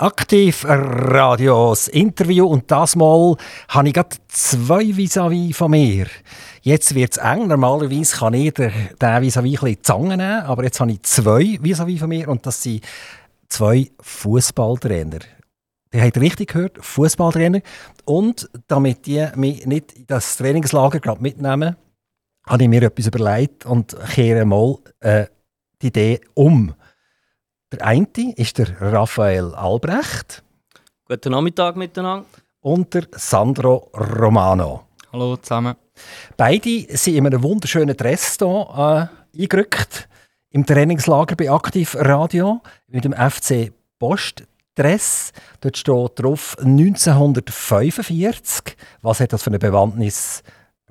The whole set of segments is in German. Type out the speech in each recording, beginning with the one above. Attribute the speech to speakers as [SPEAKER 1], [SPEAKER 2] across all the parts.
[SPEAKER 1] Aktiv Radios Interview und das Mal habe ich gerade zwei vis-à-vis von mir. Jetzt wird es eng. Normalerweise kann ich den vis-à-vis ein Zangen nehmen, aber jetzt habe ich zwei vis-à-vis von mir und das sind zwei Fußballtrainer. Ihr habt richtig gehört, Fußballtrainer. Und damit die mich nicht in das Trainingslager gerade mitnehmen, habe ich mir etwas überlegt und kehre mal äh, die Idee um. Der eine ist der Raphael Albrecht.
[SPEAKER 2] Guten Nachmittag miteinander.
[SPEAKER 1] Und der Sandro Romano.
[SPEAKER 3] Hallo zusammen.
[SPEAKER 1] Beide sind in einem wunderschönen Dress hier äh, eingerückt. Im Trainingslager bei Aktiv Radio mit dem FC Post Dress. Dort steht drauf 1945. Was hat das für eine Bewandtnis,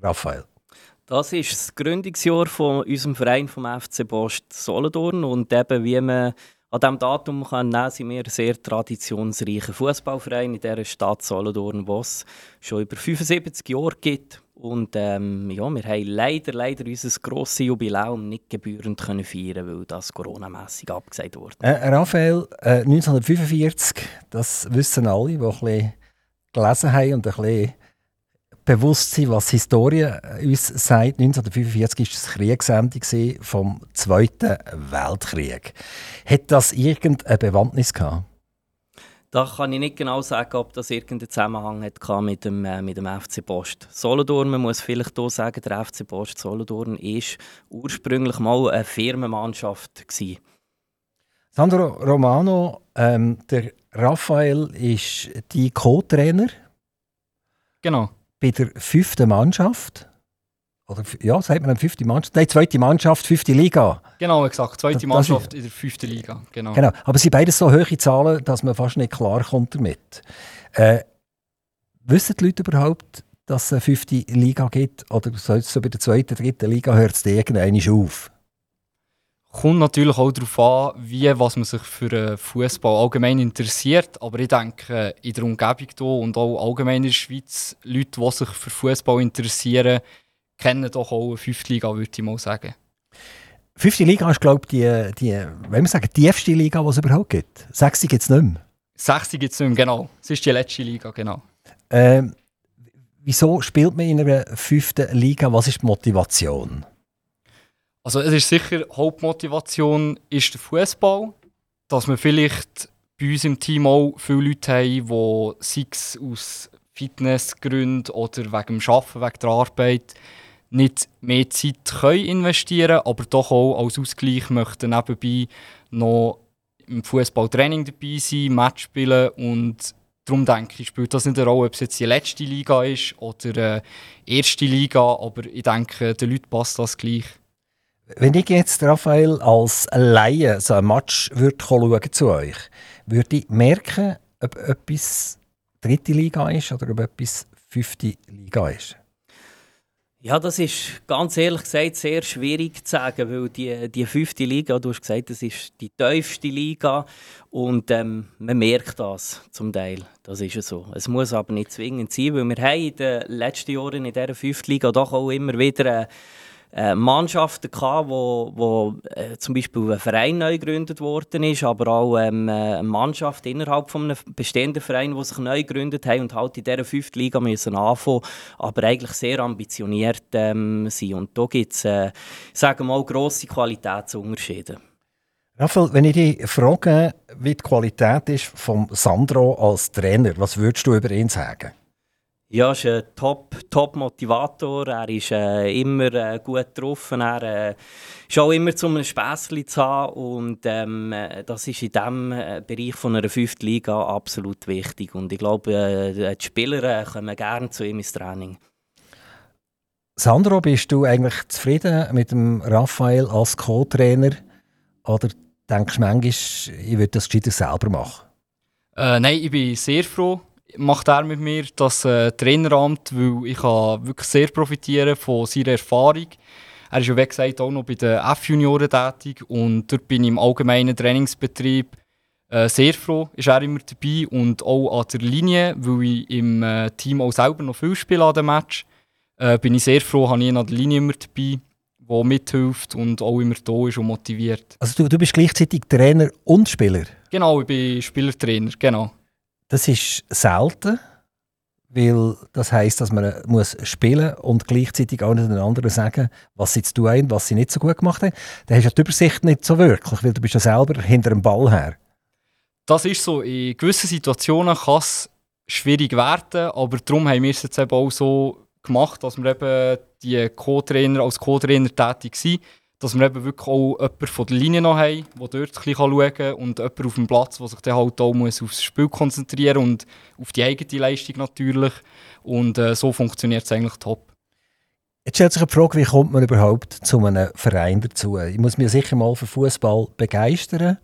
[SPEAKER 1] Raphael?
[SPEAKER 2] Das ist das Gründungsjahr von unserem Verein vom FC Post Solothurn und eben wie man an diesem Datum kann nehmen, sind wir sehr traditionsreicher Fußballverein in dieser Stadt Solothurn, es schon über 75 Jahre gibt. Und ähm, ja, wir haben leider, leider unser grosses Jubiläum nicht gebührend können feiern weil das Corona-mässig abgesagt wurde.
[SPEAKER 1] Äh, Raphael, äh, 1945, das wissen alle, die ein bisschen gelesen haben und ein bisschen bewusst sein, was die Historie uns sagt. 1945 war das Kriegsende vom Zweiten Weltkrieg. Hat das irgendeine Bewandtnis gehabt?
[SPEAKER 2] Da kann ich nicht genau sagen, ob das irgendeinen Zusammenhang hat mit dem, äh, mit dem FC Post Solothurn. Man muss vielleicht hier sagen, der FC Post Solothurn war ursprünglich mal eine Firmenmannschaft. Gewesen.
[SPEAKER 1] Sandro Romano, ähm, der Raphael ist die Co-Trainer.
[SPEAKER 3] Genau
[SPEAKER 1] bei der fünften Mannschaft. Oder, ja, sagt man eine fünfte Mannschaft? Nein, zweite Mannschaft, fünfte Liga.
[SPEAKER 3] Genau, exakt. Zweite das, Mannschaft in der fünften Liga. Genau.
[SPEAKER 1] genau. Aber es sind beides so hohe Zahlen, dass man fast nicht klar kommt damit. Äh, wissen die Leute überhaupt, dass es eine fünfte Liga gibt? Oder so bei der zweiten, dritten Liga hört es irgendwann auf?
[SPEAKER 3] Kommt natürlich auch darauf an, wie was man sich für Fußball allgemein interessiert. Aber ich denke, in der Umgebung hier und auch allgemein in der Schweiz, Leute, die sich für Fußball interessieren, kennen doch auch eine fünfte Liga, würde ich mal sagen.
[SPEAKER 1] Fünfte Liga ist, glaube ich, die, die, wenn wir sagen, tiefste Liga, die es überhaupt gibt. Sechste gibt es nicht mehr.
[SPEAKER 3] Sechste gibt es nicht mehr, genau. Es ist die letzte Liga, genau.
[SPEAKER 1] Ähm, wieso spielt man in einer fünften Liga? Was ist die Motivation?
[SPEAKER 3] Also es ist sicher, Hauptmotivation ist der Fußball, dass wir vielleicht bei uns im Team auch viele Leute haben, die sei aus Fitnessgründen oder wegen dem Arbeiten, wegen der Arbeit nicht mehr Zeit können investieren aber doch auch als Ausgleich möchten nebenbei noch im Fußballtraining dabei sein, Match spielen und darum denke ich, spielt das nicht eine Rolle, ob es jetzt die letzte Liga ist oder die erste Liga, aber ich denke, den Leuten passt das gleich.
[SPEAKER 1] Wenn ich jetzt, Raphael, als Laie so ein Match würde schauen zu euch, würde ich merken, ob etwas dritte Liga ist oder ob etwas fünfte Liga ist?
[SPEAKER 2] Ja, das ist ganz ehrlich gesagt sehr schwierig zu sagen, weil die, die fünfte Liga, du hast gesagt, das ist die tiefste Liga und ähm, man merkt das zum Teil. Das ist so. Es muss aber nicht zwingend sein, weil wir haben in den letzten Jahren in dieser fünften Liga doch auch immer wieder äh, Mannschaften gehabt, wo, wo äh, zum Beispiel ein Verein neu gegründet worden ist, aber auch ähm, äh, eine Mannschaft innerhalb von einem bestehenden Verein, die sich neu gegründet haben und halt in dieser fünften Liga müssen anfangen, aber eigentlich sehr ambitioniert ähm, sind. Und da gibt es, äh, sagen wir mal, grosse Qualitätsunterschiede.
[SPEAKER 1] Raphael, wenn ich dich frage, wie die Qualität ist von Sandro als Trainer, was würdest du über ihn sagen?
[SPEAKER 2] Ja, ist ein Top-Motivator. Top er ist äh, immer äh, gut drauf. Er äh, ist auch immer zum Späßchen zu haben. Und ähm, das ist in diesem äh, Bereich von einer fünften Liga absolut wichtig. Und ich glaube, äh, die Spieler äh, kommen gerne zu ihm ins Training.
[SPEAKER 1] Sandro, bist du eigentlich zufrieden mit dem Raphael als Co-Trainer? Oder denkst du manchmal, ich würde das gescheiter selber machen?
[SPEAKER 3] Äh, nein, ich bin sehr froh macht er mit mir das äh, Traineramt, weil ich kann wirklich sehr profitieren von seiner Erfahrung. Er ist ja, wie gesagt, auch noch bei den F-Junioren tätig und dort bin ich im allgemeinen Trainingsbetrieb äh, sehr froh, ist er immer dabei und auch an der Linie, weil ich im äh, Team auch selber noch viel spiele an dem Match, äh, bin ich sehr froh, habe ich ihn an der Linie immer dabei, der mithilft und auch immer da ist und motiviert.
[SPEAKER 1] Also du, du bist gleichzeitig Trainer und Spieler?
[SPEAKER 3] Genau, ich bin Spielertrainer, genau.
[SPEAKER 1] Das ist selten, weil das heisst, dass man muss spielen und gleichzeitig auch den anderen sagen, was sie zu tun haben, was sie nicht so gut gemacht haben. Dann hast du die Übersicht nicht so wirklich, weil du bist ja selber hinter dem Ball her.
[SPEAKER 3] Das ist so, in gewissen Situationen kann es schwierig werden, aber darum haben wir es jetzt eben auch so gemacht, dass wir eben die Co-Trainer als Co-Trainer tätig sind, dass wir eben wirklich auch jemanden von der Linie noch haben, der dort ein bisschen schauen kann und jemanden auf dem Platz, der sich dann halt auch muss aufs Spiel konzentrieren und auf die eigene Leistung natürlich. Und äh, so funktioniert es eigentlich top.
[SPEAKER 1] Jetzt stellt sich die Frage, wie kommt man überhaupt zu einem Verein dazu? Ich muss mich sicher mal für Fußball begeistern.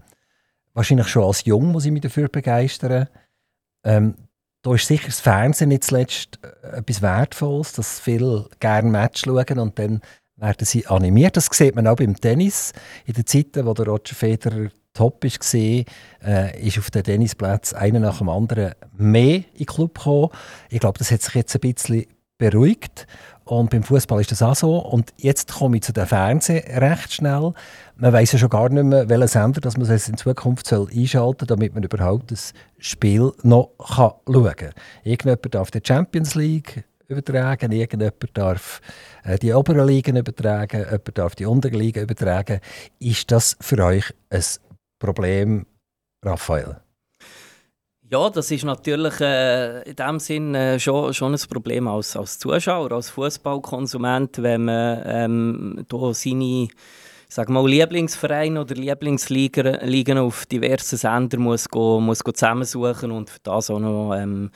[SPEAKER 1] Wahrscheinlich schon als Jung muss ich mich dafür begeistern. Ähm, da ist sicher das Fernsehen nicht zuletzt äh, etwas Wertvolles, dass viele gerne Match schauen und dann werden sie animiert. Das sieht man auch beim Tennis. In den Zeiten, wo der Roger Federer top war, äh, auf den Tennisplatz einer nach dem anderen mehr in den Club gekommen. Ich glaube, das hat sich jetzt ein bisschen beruhigt. Und beim Fußball ist das auch so. Und jetzt komme ich zu den Fernsehen recht schnell. Man weiß ja schon gar nicht mehr, welchen Sender dass man es in Zukunft einschalten soll, damit man überhaupt das Spiel noch schauen kann. Irgendjemand darf die Champions League übertragen, irgendjemand darf äh, die oberen Ligen übertragen, jemand darf die unteren Ligen übertragen. Ist das für euch ein Problem, Raphael?
[SPEAKER 2] Ja, das ist natürlich äh, in dem Sinn äh, schon, schon ein Problem als, als Zuschauer, als Fußballkonsument, wenn man ähm, da seine sag mal, Lieblingsvereine oder Lieblingsligen auf diversen Sendern muss, muss go zusammensuchen und für das auch noch ähm,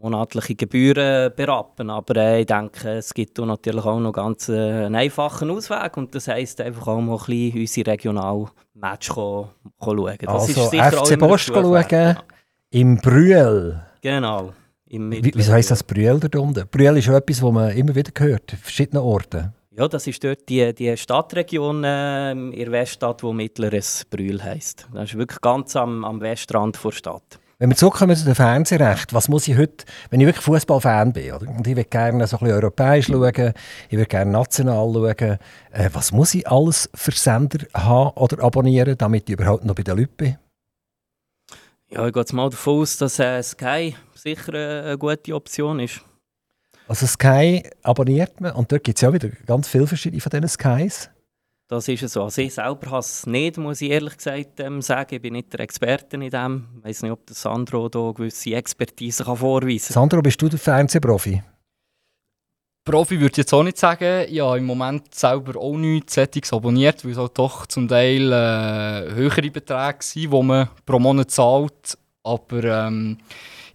[SPEAKER 2] monatliche Gebühren berappen. Aber äh, ich denke, es gibt natürlich auch noch ganz äh, einen einfachen Ausweg und das heisst einfach auch mal ein bisschen unsere Regionalmatch schauen. Das
[SPEAKER 1] also ist sicher FC Bosch schauen. Ja. Im Brühl.
[SPEAKER 2] Genau.
[SPEAKER 1] Wie, wieso heisst das Brühl da unten? Brühl ist schon etwas, was man immer wieder hört, an verschiedenen Orten.
[SPEAKER 2] Ja, das ist dort die, die Stadtregion äh, in der Weststadt, die mittleres Brühl heisst. Das ist wirklich ganz am, am Westrand der Stadt.
[SPEAKER 1] Wenn wir zurückkommen zu dem Fernsehrecht, was muss ich heute, wenn ich wirklich Fußballfan bin, oder? und ich will gerne so ein bisschen europäisch schauen, ich will gerne national schauen, äh, was muss ich alles für Sender haben oder abonnieren, damit ich überhaupt noch bei den Leuten bin?
[SPEAKER 2] Ja, ich gehe jetzt mal davon aus, dass äh, Sky sicher äh, eine gute Option ist.
[SPEAKER 1] Also Sky abonniert man und dort gibt es ja wieder ganz viele verschiedene von diesen Skys.
[SPEAKER 2] Das ist so. Also ich selber habe es nicht, muss ich ehrlich gesagt ähm, sagen. Ich bin nicht der Experte in dem. Ich weiß nicht, ob der Sandro da gewisse Expertise kann vorweisen kann.
[SPEAKER 1] Sandro, bist du der Fernsehprofi?
[SPEAKER 3] Profi würde ich jetzt auch nicht sagen. Ich habe im Moment selber auch nichts Settings abonniert, weil es halt doch zum Teil äh, höhere Beträge sind, die man pro Monat zahlt. Aber ähm,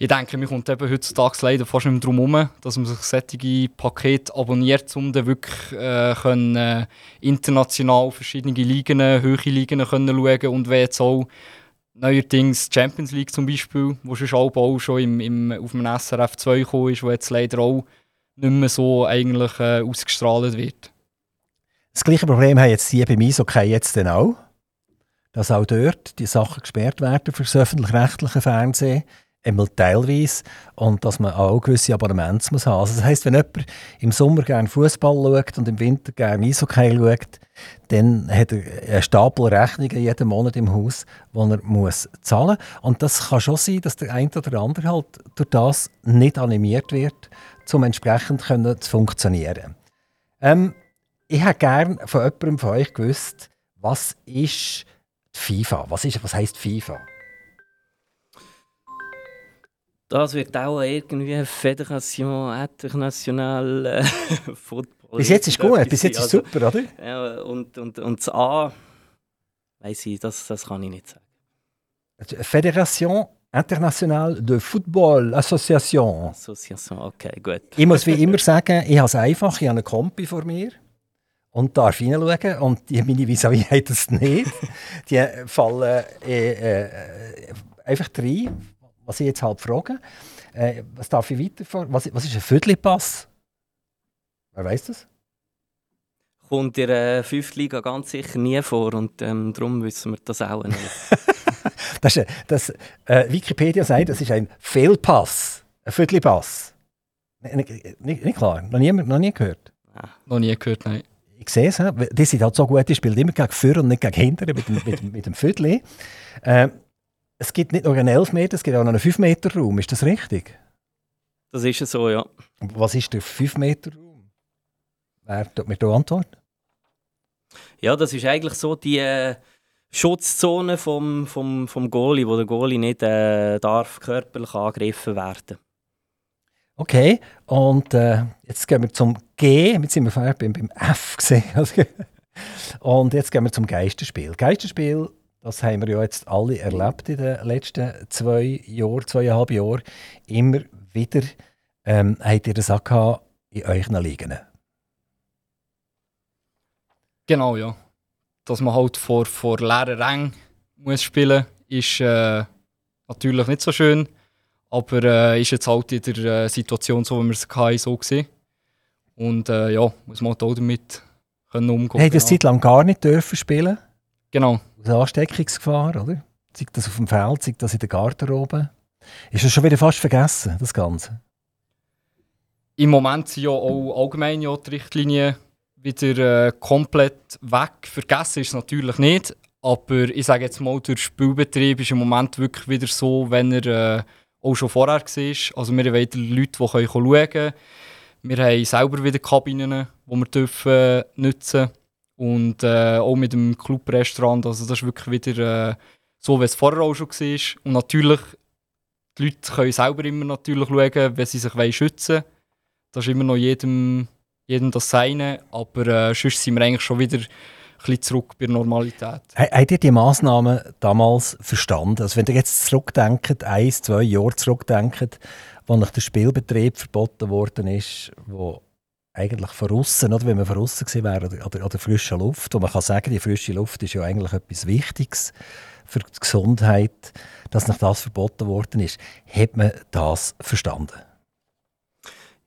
[SPEAKER 3] ich denke, man kommt eben heutzutage leider fast nicht mehr darum herum, dass man sich solche Pakete abonniert, um dann wirklich äh, können, äh, international verschiedene Ligen, höhere Ligen können schauen und wenn jetzt auch neuerdings Champions League zum Beispiel, wo schon auch schon im, im, auf dem SRF 2 gekommen ist, wo jetzt leider auch nicht mehr so eigentlich äh, ausgestrahlt wird.
[SPEAKER 1] Das gleiche Problem haben jetzt die bei mir okay jetzt dann auch, dass auch dort die Sachen gesperrt werden für das öffentlich-rechtliche Fernsehen, einmal teilweise, und dass man auch gewisse Abonnements muss haben. Also das heisst, wenn jemand im Sommer gerne Fußball schaut und im Winter gerne Eishockey schaut, dann hat er einen Stapel Rechnungen jeden Monat im Haus, die er muss zahlen muss. Und das kann schon sein, dass der eine oder andere halt durch das nicht animiert wird, um entsprechend können zu funktionieren. Ähm, ich hätte gerne von jemandem von euch gewusst, was ist die FIFA? Was, ist, was heisst FIFA?
[SPEAKER 2] Das wird auch irgendwie Fédération Internationale äh, Football.
[SPEAKER 1] Bis jetzt ist gut, bis jetzt ist also, super, oder?
[SPEAKER 2] Ja, und, und, und das A, weiß ich, das, das kann ich nicht sagen.
[SPEAKER 1] Fédération International de Football Association.
[SPEAKER 2] Association, okay, gut.
[SPEAKER 1] Ich muss wie immer sagen, ich habe es einfach, ich habe einen Kompi vor mir und darf hineinschauen und die, meine vis haben das nicht. die fallen äh, äh, einfach rein, was ich jetzt halt frage. Äh, was darf ich weiter was, was ist ein Viertelpass? Wer weiß das?
[SPEAKER 2] Kommt in der fünften Liga ganz sicher nie vor und ähm, darum wissen wir das auch nicht.
[SPEAKER 1] das, ist, das äh, Wikipedia sagt, das ist ein Fehlpass, ein Viertelpass. Nicht, nicht, nicht, klar, noch nie, noch nie gehört.
[SPEAKER 3] Ah. Noch nie gehört, nein.
[SPEAKER 1] Ich sehe es, die sind halt so gut, die spielen immer gegen Führer und nicht gegen Hinter mit dem, mit, mit dem Viertel. Äh, es gibt nicht nur einen 11 Meter, es gibt auch noch einen 5 Meter Raum. Ist das richtig?
[SPEAKER 2] Das ist so, ja.
[SPEAKER 1] Was ist der 5 Meter Raum? Wer tut mir da antworten?
[SPEAKER 2] Ja, das ist eigentlich so die äh, Schutzzone vom, vom, vom Goalie, wo der Goalie nicht äh, darf körperlich angegriffen werden
[SPEAKER 1] Okay, und äh, jetzt gehen wir zum G. Jetzt sind wir vorher beim, beim F gesehen. und jetzt gehen wir zum Geisterspiel. Geisterspiel, das haben wir ja jetzt alle erlebt in den letzten zwei Jahren, zweieinhalb Jahren. Immer wieder ähm, habt ihr das auch in euren Ligen.
[SPEAKER 3] Genau, ja. Dass man halt vor, vor leeren Rängen muss spielen ist äh, natürlich nicht so schön. Aber äh, ist jetzt halt in der äh, Situation so, wie wir es hatten, so gesehen. Und äh, ja, muss man halt auch damit können umgehen.
[SPEAKER 1] Hey, das genau. Zeit lang gar nicht dürfen spielen.
[SPEAKER 3] Genau.
[SPEAKER 1] Aus Ansteckungsgefahr, oder? Sei das auf dem Feld, sei das in der Garderobe. Ist das schon wieder fast vergessen, das Ganze?
[SPEAKER 3] Im Moment sind ja auch allgemein ja die Richtlinien wieder äh, komplett weg. Vergessen ist es natürlich nicht. Aber ich sage jetzt mal, der Spielbetrieb ist im Moment wirklich wieder so, wenn er äh, auch schon vorher war. Also wir haben wieder Leute, die können schauen können. Wir haben selber wieder Kabinen, die wir dürfen nutzen Und äh, auch mit dem Clubrestaurant. Also das ist wirklich wieder äh, so, wie es vorher auch schon war. Und natürlich, die Leute können selber immer natürlich schauen, wenn sie sich schützen wollen. Das ist immer noch jedem, jedem das Seine. Aber äh, sonst sind wir eigentlich schon wieder zurück bei der Normalität.
[SPEAKER 1] Habt ihr die Massnahmen damals verstanden? Also wenn ihr jetzt zurückdenkt, ein, zwei Jahre zurückdenkt, nach der Spielbetrieb verboten worden ist, wo eigentlich von außen, oder? Wenn man von außen gesehen wäre, oder, oder, oder frische Luft, und man kann sagen, die frische Luft ist ja eigentlich etwas Wichtiges für die Gesundheit, dass nach das verboten worden ist, hat man das verstanden?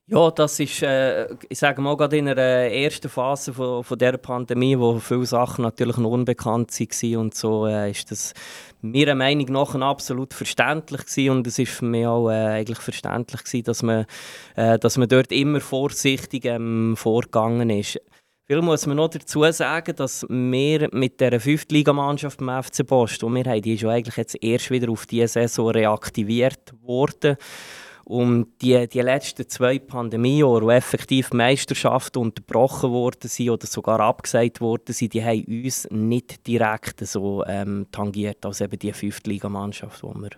[SPEAKER 2] Ja, das ist, äh, ich sage mal, gerade in der ersten Phase von, von dieser Pandemie, wo viele Sachen natürlich noch unbekannt waren und so, äh, ist das meiner Meinung nach absolut verständlich gewesen. und es ist für mich auch äh, eigentlich verständlich gewesen, dass man, äh, dass man dort immer vorsichtig ähm, vorgegangen ist. Viel muss man noch dazu sagen, dass wir mit der Fünftligamannschaft beim FC Post, die wir haben, die ja eigentlich jetzt erst wieder auf diese Saison reaktiviert worden. Und die, die letzten zwei Pandemiejahre, wo effektiv Meisterschaften unterbrochen worden sind oder sogar abgesagt worden sind, die haben uns nicht direkt so ähm, tangiert als eben die Fünftligamannschaft, wo wir,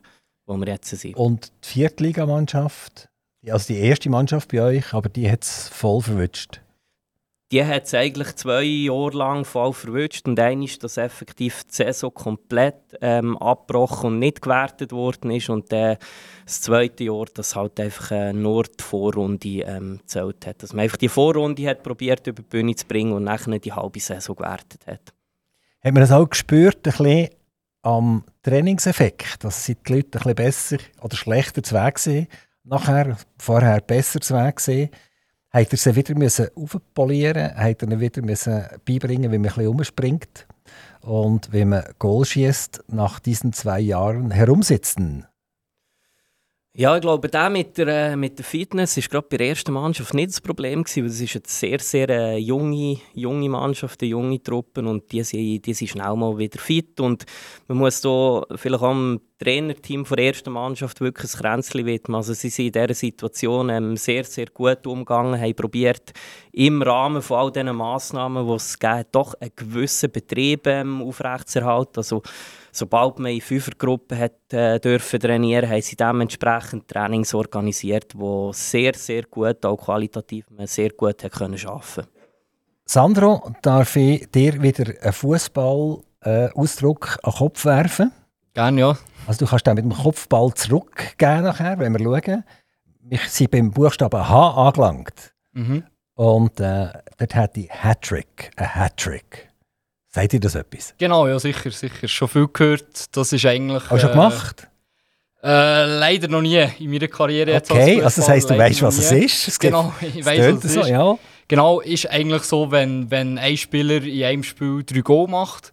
[SPEAKER 2] wo wir jetzt sind.
[SPEAKER 1] Und die Viertligamannschaft, also die erste Mannschaft bei euch, aber die hat es voll verwünscht?
[SPEAKER 2] Die hat es eigentlich zwei Jahre lang voll verwünscht und dann ist das effektiv die Saison komplett ähm, abgebrochen und nicht gewertet worden ist und dann das zweite Jahr, das halt einfach äh, nur die Vorrunde ähm, gezählt hat. Dass man einfach die Vorrunde hat probiert über die Bühne zu bringen und nachher die halbe Saison gewertet hat.
[SPEAKER 1] Hat man das auch gespürt, ein bisschen am Trainingseffekt, dass die Leute ein bisschen besser oder schlechter zu Weg sind, nachher, vorher besser zu Weg sind? Hat er sie wieder müssen aufpolieren Hat er ihnen wieder müssen beibringen wie man ein bisschen umspringt? Und wie man Goal schießt nach diesen zwei Jahren herumsitzen?
[SPEAKER 2] Ja, ich glaube, der mit der, äh, mit der Fitness war gerade bei der ersten Mannschaft nicht das Problem, gewesen, weil es ist eine sehr, sehr äh, junge, junge Mannschaft, eine junge Truppe und die sind, die sind schnell mal wieder fit und man muss da vielleicht auch dem Trainerteam der ersten Mannschaft wirklich ein Kränzchen widmen. Also sie sind in dieser Situation ähm, sehr, sehr gut umgegangen, haben probiert, im Rahmen von all diesen Massnahmen, die es gibt, doch einen gewissen Betrieb ähm, aufrechtzuerhalten. Also sobald man in Fünfergruppen hat, äh, dürfen trainieren haben sie dementsprechend Trainings organisiert, die sehr, sehr gut, auch qualitativ sehr gut hat können arbeiten
[SPEAKER 1] Sandro, darf ich dir wieder einen Fußball-Ausdruck äh, an den Kopf werfen?
[SPEAKER 3] Gerne, ja.
[SPEAKER 1] Also du kannst dann mit dem Kopfball zurückgehen nachher, wenn wir schauen. Wir sind beim Buchstaben H angelangt. Mhm. Und äh, dort hat die Hattrick, ein Hattrick. Seid ihr das etwas?
[SPEAKER 3] Genau, ja, sicher, sicher. Schon viel gehört. Das ist eigentlich.
[SPEAKER 1] Hast du schon äh, gemacht?
[SPEAKER 3] Äh, leider noch nie in meiner Karriere.
[SPEAKER 1] Okay, also das heisst, du weißt, was es ist. Es
[SPEAKER 3] genau, ich weiß, was es so, ist. Ja. Genau, ist eigentlich so, wenn, wenn ein Spieler in einem Spiel drei Goal macht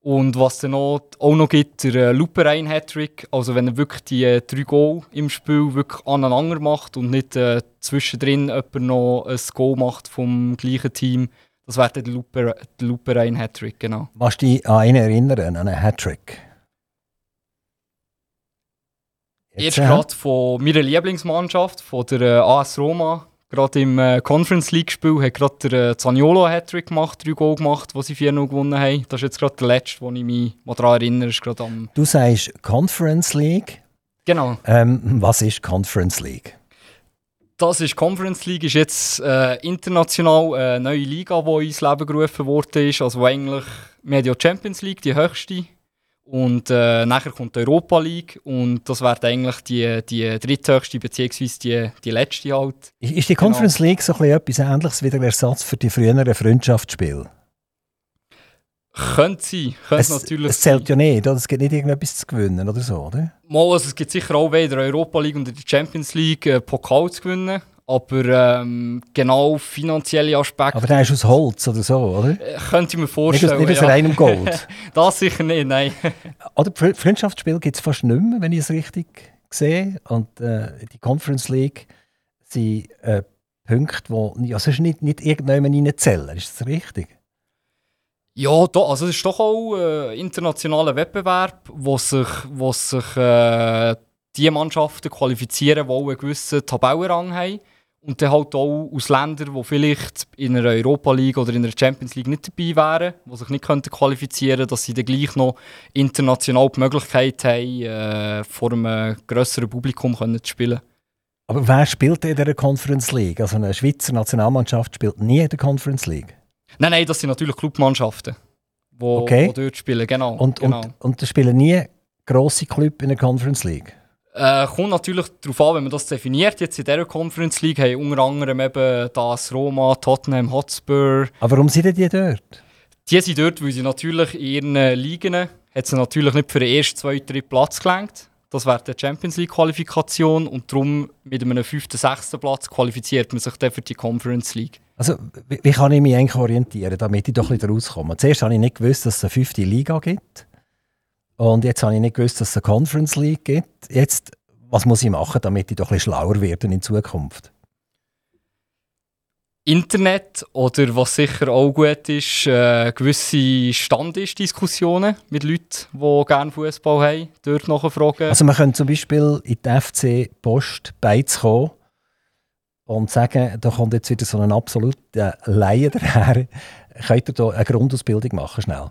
[SPEAKER 3] und was dann auch, auch noch gibt, der äh, Luperein Hattrick. Also wenn er wirklich die äh, drei Goal im Spiel wirklich aneinander macht und nicht äh, zwischendrin jemand noch ein Goal macht vom gleichen Team, Das wäre der Luper, der Luperein Hattrick, genau.
[SPEAKER 1] Was dich an einen erinnern, an einen Hattrick?
[SPEAKER 3] Jetzt gerade von meiner Lieblingsmannschaft, von der äh, AS Roma, gerade im äh, Conference League-Spiel, hat gerade der äh, Zaniolo Hattrick gemacht, drei Goal gemacht, wo sie 4-0 gewonnen haben. Das ist jetzt gerade der letzte, wo ich mich daran erinnere. Ist am
[SPEAKER 1] du sagst Conference League.
[SPEAKER 3] Genau.
[SPEAKER 1] Ähm, was ist Conference League?
[SPEAKER 3] Das ist Conference League, ist jetzt äh, international eine neue Liga, die ins Leben gerufen wurde. Also eigentlich, wir haben ja Champions League, die höchste. Und äh, nachher kommt die Europa League und das wäre eigentlich die, die dritthöchste bzw. Die, die letzte halt.
[SPEAKER 1] Ist die Conference genau. League so etwas Ähnliches wie der Ersatz für die früheren Freundschaftsspiele?
[SPEAKER 3] Könnte sein, könnte
[SPEAKER 1] es,
[SPEAKER 3] natürlich
[SPEAKER 1] Es zählt ja nicht, oder? es gibt nicht irgendetwas zu gewinnen oder so, oder?
[SPEAKER 3] Mal, also es gibt sicher auch wieder Europa League und die Champions League äh, Pokal zu gewinnen. Aber ähm, genau finanzielle Aspekte.
[SPEAKER 1] Aber der ist aus Holz oder so, oder?
[SPEAKER 3] Äh, könnte ich mir vorstellen.
[SPEAKER 1] Nicht aus, nicht aus ja. reinem Gold.
[SPEAKER 3] das sicher nicht, nein.
[SPEAKER 1] oder Freundschaftsspiel gibt es fast nicht mehr, wenn ich es richtig sehe. Und äh, die Conference League sind äh, Punkte, die also nicht, nicht irgendjemand reinzählen. Ist das richtig?
[SPEAKER 3] Ja, da, also es ist doch auch ein äh, internationaler Wettbewerb, wo sich, wo sich äh, die Mannschaften qualifizieren, die auch einen gewissen Tabellenrang haben. Und dann halt auch aus Ländern, die vielleicht in einer Europa League oder in einer Champions League nicht dabei wären, die sich nicht könnten qualifizieren könnten, dass sie dann gleich noch international die Möglichkeit haben, äh, vor einem grösseren Publikum können zu spielen.
[SPEAKER 1] Aber wer spielt in der Conference League? Also eine Schweizer Nationalmannschaft spielt nie in der Conference League?
[SPEAKER 3] Nein, nein, das sind natürlich Clubmannschaften, die okay. dort spielen, genau.
[SPEAKER 1] Und,
[SPEAKER 3] genau.
[SPEAKER 1] und, und da spielen nie grosse Clubs in der Conference League?
[SPEAKER 3] Äh, kommt natürlich darauf an, wenn man das definiert. Jetzt in dieser Conference League haben unter anderem eben das Roma, Tottenham, Hotspur.
[SPEAKER 1] Aber warum sind die dort?
[SPEAKER 3] Die sind dort, weil sie natürlich in ihren Ligen hat sie natürlich nicht für den ersten, zweiten, dritten Platz gelangt. Das wäre die Champions League Qualifikation und darum mit einem fünften, sechsten Platz qualifiziert man sich dann für die Conference League.
[SPEAKER 1] Also wie, wie kann ich mich eigentlich orientieren, damit ich doch ein bisschen rauskomme? Zuerst habe ich nicht gewusst, dass es eine fünfte Liga gibt. Und jetzt habe ich nicht gewusst, dass es eine Conference League gibt. Jetzt, was muss ich machen, damit ich doch ein bisschen schlauer werde in Zukunft?
[SPEAKER 3] Internet oder was sicher auch gut ist, äh, gewisse Standesdiskussionen mit Leuten, die gerne Fußball haben, dort nachfragen.
[SPEAKER 1] Also man könnte zum Beispiel in die FC Post beizukommen und sagen, da kommt jetzt wieder so ein absoluter Laie daher. Könnt ihr da eine Grundausbildung machen, schnell?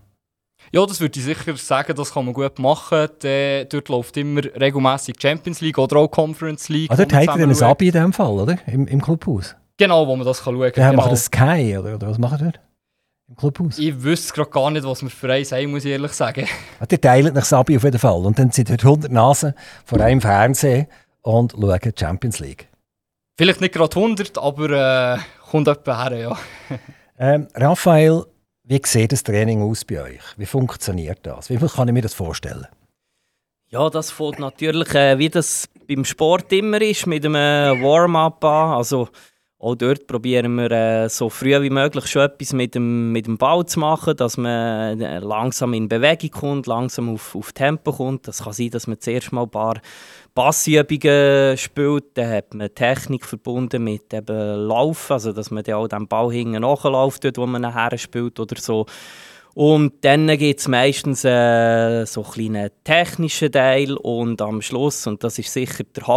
[SPEAKER 3] Ja, das würde ich sicher sagen, das kann man gut machen. De, dort läuft immer regelmäßig Champions League oder auch Conference League.
[SPEAKER 1] Ah, dort habt ihr ein Abi in dem Fall, oder? Im, im Clubhaus?
[SPEAKER 3] Genau, wo man das kann schauen kann.
[SPEAKER 1] Ja,
[SPEAKER 3] genau.
[SPEAKER 1] Macht das Sky, oder, oder was macht ihr? Im Clubhaus?
[SPEAKER 3] Ich wüsste gerade gar nicht, was wir für eins haben, muss ich ehrlich sagen.
[SPEAKER 1] Ja, die teilen nach Abi auf jeden Fall. Und dann sind dort 100 Nasen vor einem Fernsehen und schauen Champions League.
[SPEAKER 3] Vielleicht nicht gerade 100, aber äh, kommt etwa her, ja.
[SPEAKER 1] ähm, Raphael, wie sieht das Training aus bei euch? Wie funktioniert das? Wie kann ich mir das vorstellen?
[SPEAKER 2] Ja, das fängt natürlich, äh, wie das beim Sport immer ist, mit einem Warm-up an. Also, auch dort probieren wir äh, so früh wie möglich schon etwas mit dem, mit dem Ball zu machen, dass man äh, langsam in Bewegung kommt, langsam auf, auf Tempo kommt. Das kann sein, dass man zuerst mal ein paar Passübungen spielt, dann hat man Technik verbunden mit eben Laufen, also dass man dann auch den Ball hinten nachläuft, dort, wo man nachher spielt oder so. Und dann gibt es meistens äh, so einen kleinen technischen Teil und am Schluss, und das ist sicher der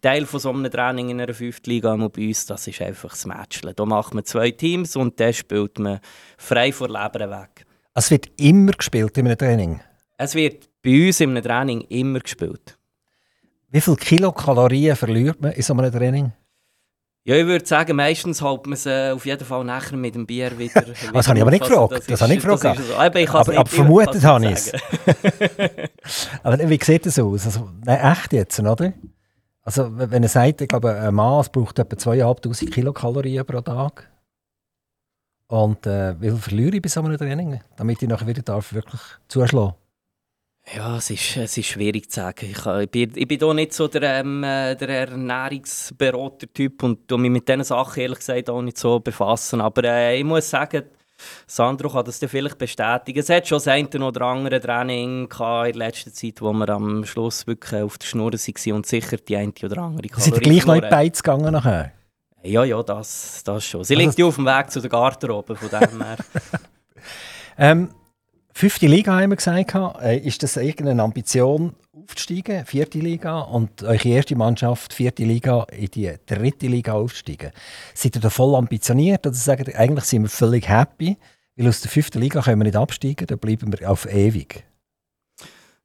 [SPEAKER 2] Hauptteil von so einem Training in einer 5. Liga bei uns, das ist einfach das Matchen. Da macht man zwei Teams und dann spielt man frei vor Leber weg.
[SPEAKER 1] Es wird immer gespielt in einem Training?
[SPEAKER 2] Es wird bei uns in einem Training immer gespielt.
[SPEAKER 1] Wie viele Kilokalorien verliert man in so einem Training?
[SPEAKER 2] Ja, ich würde sagen, meistens hält man äh, auf jeden Fall nachher mit dem Bier wieder. wieder
[SPEAKER 1] das habe ich aber nicht gefragt. Das, das habe ich gefragt. So. aber, ich aber, aber vermutet habe ich es. aber wie sieht das aus? Also, nein, echt jetzt, oder? Also, wenn er sagt, ich glaube, ein Mann braucht etwa 2500 Kilokalorien pro Tag. Und äh, wie viel verliere ich bei so einem Training, damit ich nachher wieder darf wirklich zuschlagen
[SPEAKER 2] ja, es ist, es ist schwierig zu sagen. Ich, ich, bin, ich bin da nicht so der, ähm, der Ernährungsberater-Typ und mich mit diesen Sachen ehrlich gesagt auch nicht so befassen. Aber äh, ich muss sagen, Sandro kann das vielleicht bestätigen. Es hat schon das eine oder andere Training in letzter Zeit, wo wir am Schluss wirklich auf der Schnur waren und sicher die eine oder andere
[SPEAKER 1] Kalorie Sind gleich noch in die Beiz gegangen nachher?
[SPEAKER 2] Ja, ja, das, das schon. Sie also liegt ja auf dem Weg zu der Garderobe, von dem her.
[SPEAKER 1] ähm, fünfte Liga haben wir gesagt. Äh, ist das irgendeine Ambition aufzusteigen, vierte Liga, und eure erste Mannschaft, vierte Liga, in die dritte Liga aufzusteigen? Seid ihr da voll ambitioniert oder sagt ihr, eigentlich sind wir völlig happy, weil aus der fünften Liga können wir nicht absteigen, da bleiben wir auf ewig?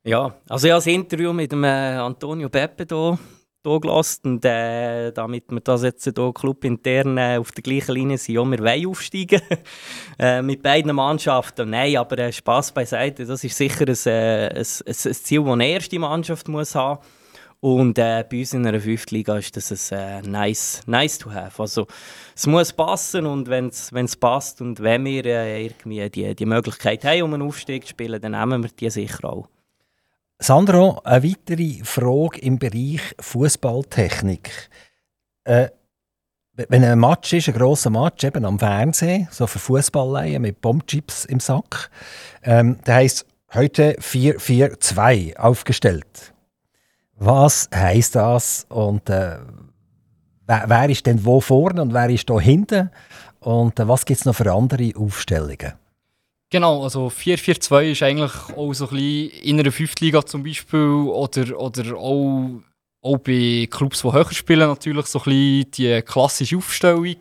[SPEAKER 2] Ja, also ich habe das Interview mit dem äh, Antonio Beppe hier hier gelassen. Und äh, damit wir das jetzt hier clubintern äh, auf der gleichen Linie sind, ja, wir wollen aufsteigen. äh, mit beiden Mannschaften. Nein, aber äh, Spass beiseite. Das ist sicher ein, äh, ein, ein, ein Ziel, das eine erste Mannschaft muss haben und äh, bei uns in einer Liga ist das ein äh, nice, nice to have. Also, es muss passen und wenn es passt und wenn wir äh, irgendwie die, die Möglichkeit haben, um einen Aufstieg zu spielen, dann nehmen wir die sicher auch.
[SPEAKER 1] Sandro, eine weitere Frage im Bereich Fußballtechnik. Äh, wenn ein Match ist, ein grosser Match, eben am Fernsehen, so für Fußballleihen mit Bombchips im Sack, ähm, der heisst heute 4-4-2 aufgestellt. Was heisst das und äh, wer, wer, ist denn wo vorne und wer ist da hinten und äh, was gibt es noch für andere Aufstellungen?
[SPEAKER 3] Genau, also 4-4-2 ist eigentlich auch so ein bisschen in einer Fünftliga zum Beispiel oder, oder auch, auch bei Clubs, die höher spielen, natürlich so ein bisschen die klassische Aufstellung.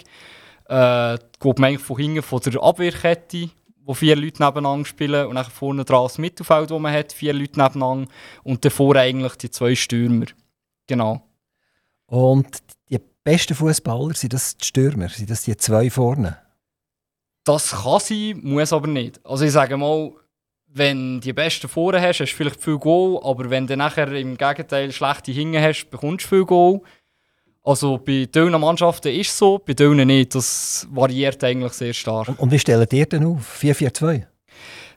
[SPEAKER 3] Äh, geht man eigentlich von hinten von der Abwehrkette, wo vier Leute nebeneinander spielen und dann vorne dran das Mittelfeld, wo man hat, vier Leute nebeneinander und davor eigentlich die zwei Stürmer. Genau.
[SPEAKER 1] Und die besten Fußballer, sind das die Stürmer? Sind das die zwei vorne?
[SPEAKER 3] Das kann sein, muss aber nicht. Also ich sage mal, wenn die besten vorne hast, hast du vielleicht viel Goal, aber wenn du nachher im Gegenteil schlechte Hinge hast, bekommst du viel Goal. Also bei diesen Mannschaften ist es so, bei diesen nicht. Das variiert eigentlich sehr stark.
[SPEAKER 1] Und, wie stellen ihr denn auf? 4-4-2?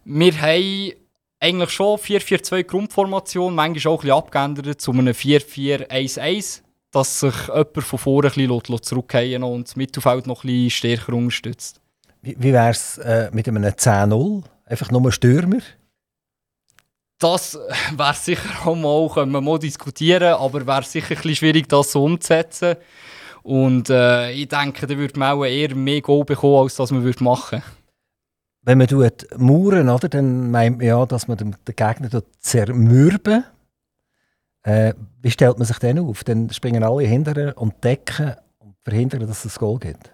[SPEAKER 3] Wir haben eigentlich schon 4-4-2 Grundformation, manchmal auch ein bisschen abgeändert zu einem 4-4-1-1, dass sich jemand von vorne ein bisschen zurückhalten und das Mittelfeld noch ein bisschen stärker unterstützt.
[SPEAKER 1] Wie, wie wäre es äh, mit einem 10-0? Einfach nur Stürmer?
[SPEAKER 3] Das wäre sicher auch mal, können wir mal diskutieren, aber wäre sicher ein bisschen schwierig, das so umzusetzen. Und äh, ich denke, da würde man auch eher mehr Goal bekommen, als das man würde machen
[SPEAKER 1] Wenn man tut Mauern, oder, dann meint man ja, dass man den, den Gegner zermürben äh, Wie stellt man sich denn auf? Dann springen alle hinterher und decken und verhindern, dass es ein Goal gibt.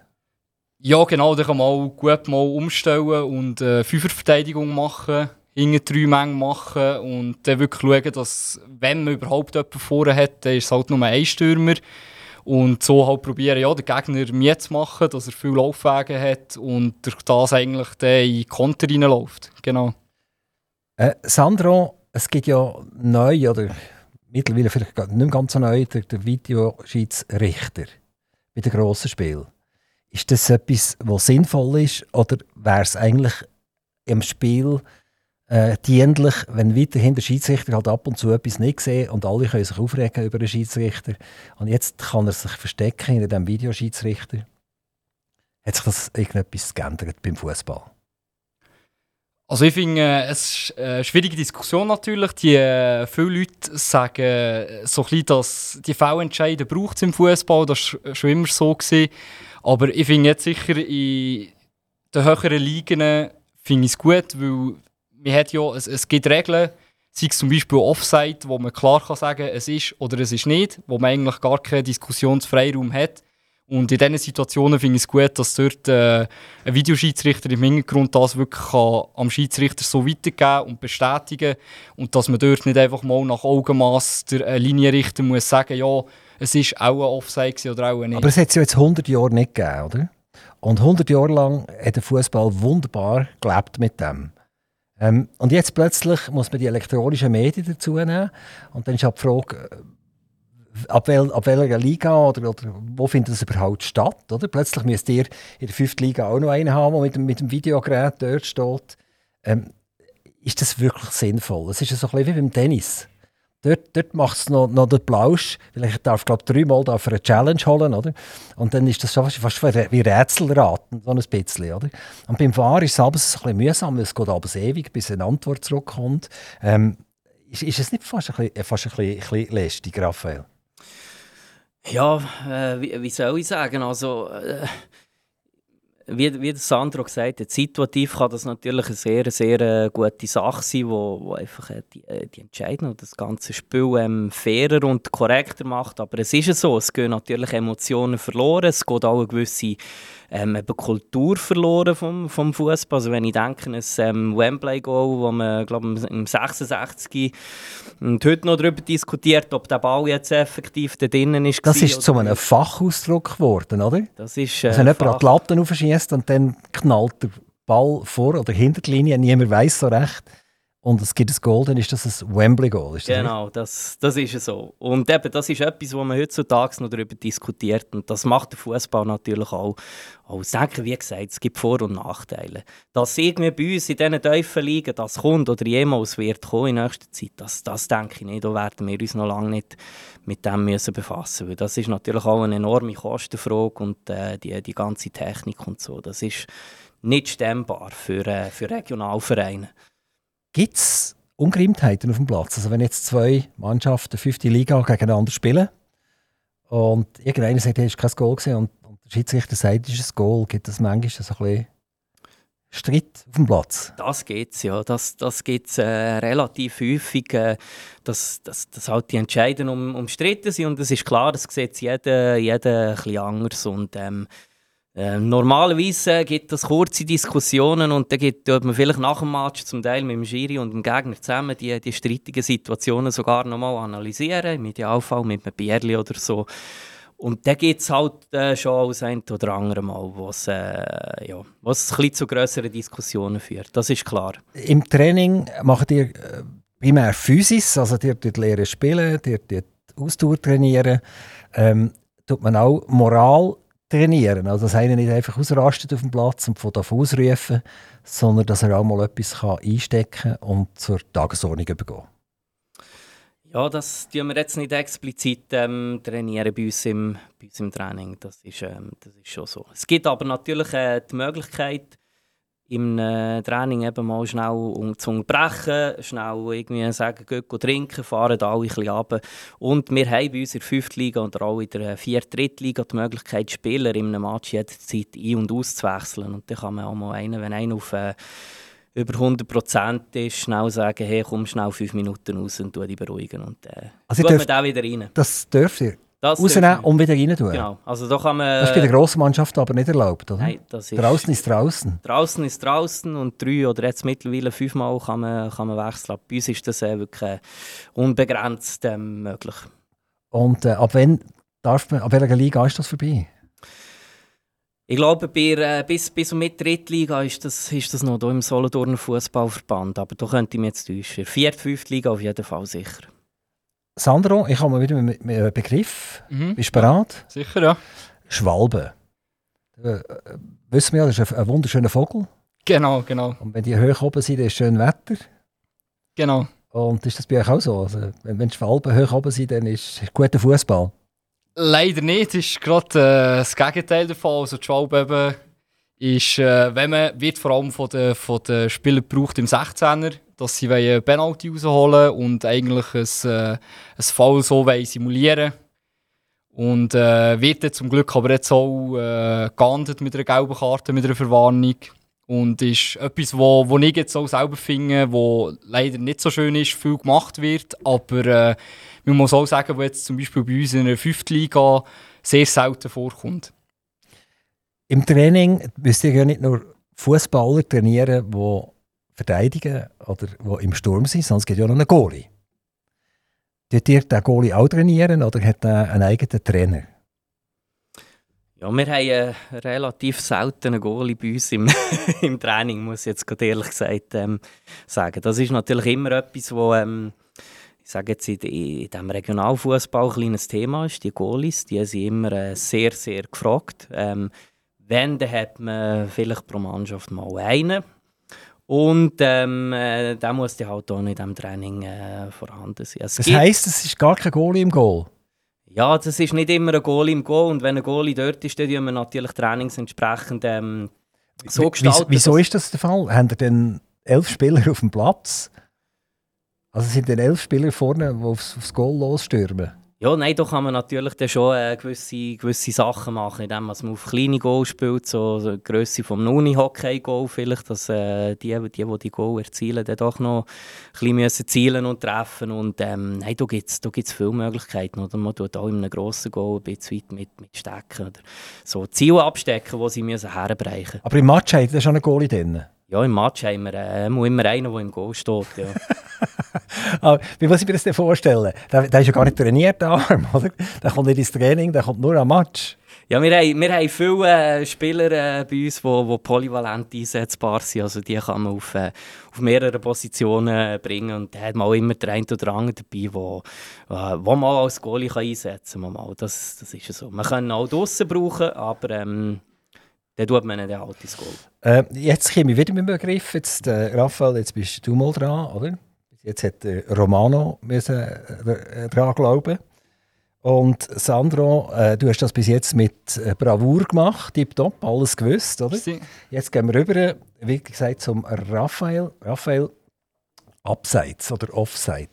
[SPEAKER 3] Ja, genau, da kann man gut mal umstellen und äh, Fünferverteidigung machen, hinten drei Mengen machen und dann wirklich schauen, dass, wenn man überhaupt jemanden vorne hat, dann ist es halt nur ein Stürmer. Und so halt probieren, ja, den Gegner mir zu machen, dass er viele Laufwege hat und durch das eigentlich in die Konter reinläuft. Genau.
[SPEAKER 1] Äh, Sandro, es gibt ja neu, oder mittlerweile vielleicht nicht mehr ganz so neu, der, der Videoschiedsrichter bei den grossen Spielen. Ist das etwas, was sinnvoll ist? Oder wäre es eigentlich im Spiel äh, dienlich, wenn weiterhin der Schiedsrichter halt ab und zu etwas nicht sieht und alle können sich aufregen über den Schiedsrichter und jetzt kann er sich verstecken hinter dem Videoschiedsrichter? Hat sich das irgendetwas geändert beim Fußball?
[SPEAKER 3] Also ich finde, äh, es ist eine schwierige Diskussion natürlich. Die, äh, viele Leute sagen äh, so ein bisschen, dass die V-Entscheide braucht im Fußball. Das war schon immer so. Gewesen. Aber ich finde jetzt sicher in den höheren Ligen finde ich es gut, weil man hat ja, es, es gibt Regeln, sei es zum Beispiel Offside, wo man klar kann sagen es ist oder es ist nicht, wo man eigentlich gar keinen Diskussionsfreiraum hat. Und in diesen Situationen finde ich es gut, dass dort äh, ein Videoschiedsrichter im Hintergrund das wirklich kann am Schiedsrichter so weitergeben und bestätigen und dass man dort nicht einfach mal nach Augenmaß der Linienrichter muss sagen, ja, es ist auch ein Offside oder auch nicht.
[SPEAKER 1] Aber es hat es ja jetzt 100 Jahre nicht gegeben, oder? Und 100 Jahre lang hat der Fußball wunderbar gelebt mit dem. Ähm, und jetzt plötzlich muss man die elektronischen Medien dazu nehmen. Und dann ist die Frage, äh, ab, wel, ab welcher Liga oder, oder wo findet das überhaupt statt? Oder? Plötzlich müsst ihr in der fünften Liga auch noch einen haben, der mit dem, mit dem Videogerät dort steht. Ähm, ist das wirklich sinnvoll? Es ist so ein bisschen wie beim Tennis. Dort, dort macht es noch, noch den Plausch, weil ich darf, glaube dreimal dafür eine Challenge holen, oder? Und dann ist das fast, fast wie Rätselraten, so ein bisschen, oder? Und beim Fahren ist es abends ein bisschen mühsam, es geht abends ewig, bis eine Antwort zurückkommt. Ähm, ist, ist es nicht fast ein bisschen, fast ein bisschen, ein bisschen lästig, Raphael?
[SPEAKER 2] Ja, äh, wie, wie, soll ich sagen? Also, äh, wie, wie Sandro gesagt hat, situativ kann das natürlich eine sehr, sehr äh, gute Sache sein, wo, wo einfach äh, die, äh, die entscheiden und das ganze Spiel ähm, fairer und korrekter macht. Aber es ist ja so, es gehen natürlich Emotionen verloren, es geht auch eine gewisse ähm, eben Kultur verloren vom, vom Fußball. Also wenn ich denke, ein ähm, Wembley-Goal, wo man glaube im 66 und heute noch darüber diskutiert, ob der Ball jetzt effektiv da drinnen ist.
[SPEAKER 1] Das ist zu einem Fachausdruck geworden, oder?
[SPEAKER 2] Das ist, äh,
[SPEAKER 1] also wenn jemand an die Latte aufschießt und dann knallt der Ball vor oder hinter die Linie, niemand weiß so recht und es gibt ein Goal, dann ist das ein Wembley-Goal.
[SPEAKER 2] Genau, das, das ist so. Und eben, das ist etwas, wo man heutzutage noch darüber diskutiert. Und das macht der Fußball natürlich auch aus. Denken, wie gesagt, es gibt Vor- und Nachteile. Dass irgendwie bei uns in diesen tiefen Ligen das kommt oder jemals wird kommen in nächster Zeit, das, das denke ich nicht. Da werden wir uns noch lange nicht mit dem müssen befassen müssen. Das ist natürlich auch eine enorme Kostenfrage und äh, die, die ganze Technik und so. Das ist nicht stemmbar für, äh, für Regionalvereine.
[SPEAKER 1] Gibt es Ungereimtheiten auf dem Platz? Also wenn jetzt zwei Mannschaften fünfte Liga gegeneinander spielen und irgendeiner sagt, hey, ist kein Goal gewesen, und, und der Schiedsrichter sagt, es ist ein Goal, gibt es manchmal so ein bisschen Streit auf dem Platz?
[SPEAKER 2] Das geht ja. Das, das gibt es äh, relativ häufig, äh, dass, dass, dass halt die Entscheidungen um, umstritten sind. Und es ist klar, das sieht jeder, jeder ein bisschen anders. Und, ähm, äh, normalerweise gibt es kurze Diskussionen und dann gibt man vielleicht nach dem Match zum Teil mit dem Schiri und dem Gegner zusammen die, die streitigen Situationen sogar nochmal analysieren, im Idealfall mit einem Bierli oder so. Und dann gibt es halt äh, schon auch ein oder andere Mal, was äh, ja, ein bisschen zu grösseren Diskussionen führt. Das ist klar.
[SPEAKER 1] Im Training macht ihr äh, primär Physis, also ihr tut Lehren spielen, ihr tut Ausdauer trainieren. Ähm, tut man auch Moral trainieren. Also, dass einer nicht einfach ausrastet auf dem Platz und von da ausrufen, sondern dass er auch mal etwas kann einstecken und zur Tagesordnung übergehen
[SPEAKER 2] Ja, das tun wir jetzt nicht explizit ähm, trainieren bei uns, im, bei uns im Training. Das ist, ähm, das ist schon so. Es gibt aber natürlich äh, die Möglichkeit, im Training eben mal schnell um zu unterbrechen, schnell irgendwie sagen, gehen trinken, fahren alle ein bisschen runter. Und wir haben bei uns in der 5. Liga und auch in der 4. Liga die Möglichkeit, Spieler in einem Match jederzeit ein- und auszuwechseln. Und dann kann man auch mal einen, wenn einer auf äh, über 100% ist, schnell sagen, hey, komm schnell 5 Minuten raus und dich beruhigen. Und äh,
[SPEAKER 1] also
[SPEAKER 2] tut man da wieder rein.
[SPEAKER 1] Das dürft ihr? Das rausnehmen und wieder rein tun.
[SPEAKER 2] Genau. Also da kann man,
[SPEAKER 1] das ist bei der grossen Mannschaft aber nicht erlaubt, oder?
[SPEAKER 2] Nein, das ist...
[SPEAKER 1] Draußen ist draußen.
[SPEAKER 2] Draußen ist draußen und drei oder jetzt mittlerweile fünfmal kann man, kann man wechseln. Bei uns ist das äh, wirklich unbegrenzt äh, möglich.
[SPEAKER 1] Und äh, ab wann darf man, ab welcher Liga ist das vorbei?
[SPEAKER 2] Ich glaube, bei, äh, bis, bis und mit Drittliga ist das, ist das noch hier im Solothurner Fußballverband. Aber da könnte ich mich jetzt täuschen. Vierte, fünfte Liga auf jeden Fall sicher.
[SPEAKER 1] Sandro, ich habe mal wieder mit einem Begriff. Mhm. Bist du bereit?
[SPEAKER 3] Sicher, ja.
[SPEAKER 1] Schwalbe. Äh, wissen wir ja, das ist ein, ein wunderschöner Vogel.
[SPEAKER 3] Genau, genau.
[SPEAKER 1] Und wenn die hoch oben sind, ist schön Wetter.
[SPEAKER 3] Genau.
[SPEAKER 1] Und ist das bei euch auch so? Also, wenn, wenn Schwalben hoch oben sind, dann ist guter Fußball.
[SPEAKER 3] Leider nicht. Das ist gerade äh, das Gegenteil davon. Also die Schwalbe ist, äh, wenn man wird vor allem von den, von den Spielern braucht im 16er, dass sie eine Penalty rausholen und eigentlich ein, äh, ein Foul so simulieren Und äh, wird zum Glück aber jetzt auch äh, geahndet mit einer gelben Karte, mit einer Verwarnung. Und ist etwas, wo, wo ich jetzt auch selber finde, wo leider nicht so schön ist, viel gemacht wird. Aber äh, man muss auch sagen, was jetzt zum Beispiel bei uns in der 5. Liga sehr selten vorkommt.
[SPEAKER 1] Im Training müsst ihr ja nicht nur Fußballer trainieren, die verteidigen oder die im Sturm sind, es gibt ja noch einen Goalie. Tut ihr den Goalie auch trainieren oder hat er einen eigenen Trainer?
[SPEAKER 2] Ja, wir haben einen relativ seltenen Goalie bei uns im, im Training, muss ich jetzt ehrlich gesagt ähm, sagen. Das ist natürlich immer etwas, wo ähm, ich sage jetzt in, in diesem Regionalfußball ein kleines Thema ist. Die Goalies, die sind immer äh, sehr, sehr gefragt. Ähm, wenn, dann hat man vielleicht pro Mannschaft mal einen. Und ähm, äh, der muss dann halt auch in diesem Training äh, vorhanden sein.
[SPEAKER 1] Es das heisst, es ist gar kein Goalie im Goal?
[SPEAKER 2] Ja, das ist nicht immer ein Goal im Goal. Und wenn ein Goalie dort ist, dann tun wir natürlich Trainings entsprechend ähm, so gestalten.
[SPEAKER 1] Wieso ist das der Fall? Haben ihr denn elf Spieler auf dem Platz? Also sind denn elf Spieler vorne, die aufs, aufs Goal losstürmen?
[SPEAKER 2] Ja, nein, da kann man natürlich dann schon äh, gewisse, gewisse Sachen machen, indem man auf kleine Goal spielt, so, so die Grösse vom Uni-Hockey-Goal vielleicht, dass äh, die, die, die die Goal erzielen, dann doch noch ein bisschen zielen und treffen und ähm, nein, da gibt es da gibt's viele Möglichkeiten, oder man tut auch in einem grossen Goal ein bisschen weit mit, mit Stecken oder so Ziele abstecken, die sie müssen herbrechen
[SPEAKER 1] Aber im Match hat er schon einen Goalie drin?
[SPEAKER 2] Ja, im Match haben wir äh, immer einen, der im Goal steht. Ja.
[SPEAKER 1] Aber wie muss ich mir das denn vorstellen? Der, der ist ja gar nicht trainiert, der Arm, oder? Der kommt nicht ins Training, der kommt nur am Match.
[SPEAKER 2] Ja, wir haben, wir haben viele äh, Spieler äh, bei uns, die, die polyvalent einsetzbar sind. Also die kann man auf, äh, auf mehrere Positionen bringen. Und da hat man auch immer den einen oder anderen dabei, wo, äh, wo man als Goalie kann einsetzen kann. Das, das ist so. Man kann ihn auch draußen brauchen, aber ähm, dann tut man den halt ins Goal.
[SPEAKER 1] Äh, jetzt komme ich wieder mit dem Begriff. Jetzt, äh, Raphael, jetzt bist du mal dran, oder? Jetzt hat äh, Romano müssen, äh, dran glauben. Und Sandro, äh, du hast das bis jetzt mit äh, Bravour gemacht, tipptopp, alles gewusst, oder?
[SPEAKER 3] Sie.
[SPEAKER 1] Jetzt gehen wir rüber, wie gesagt, zum Raphael. Raphael, Abseits oder Offside.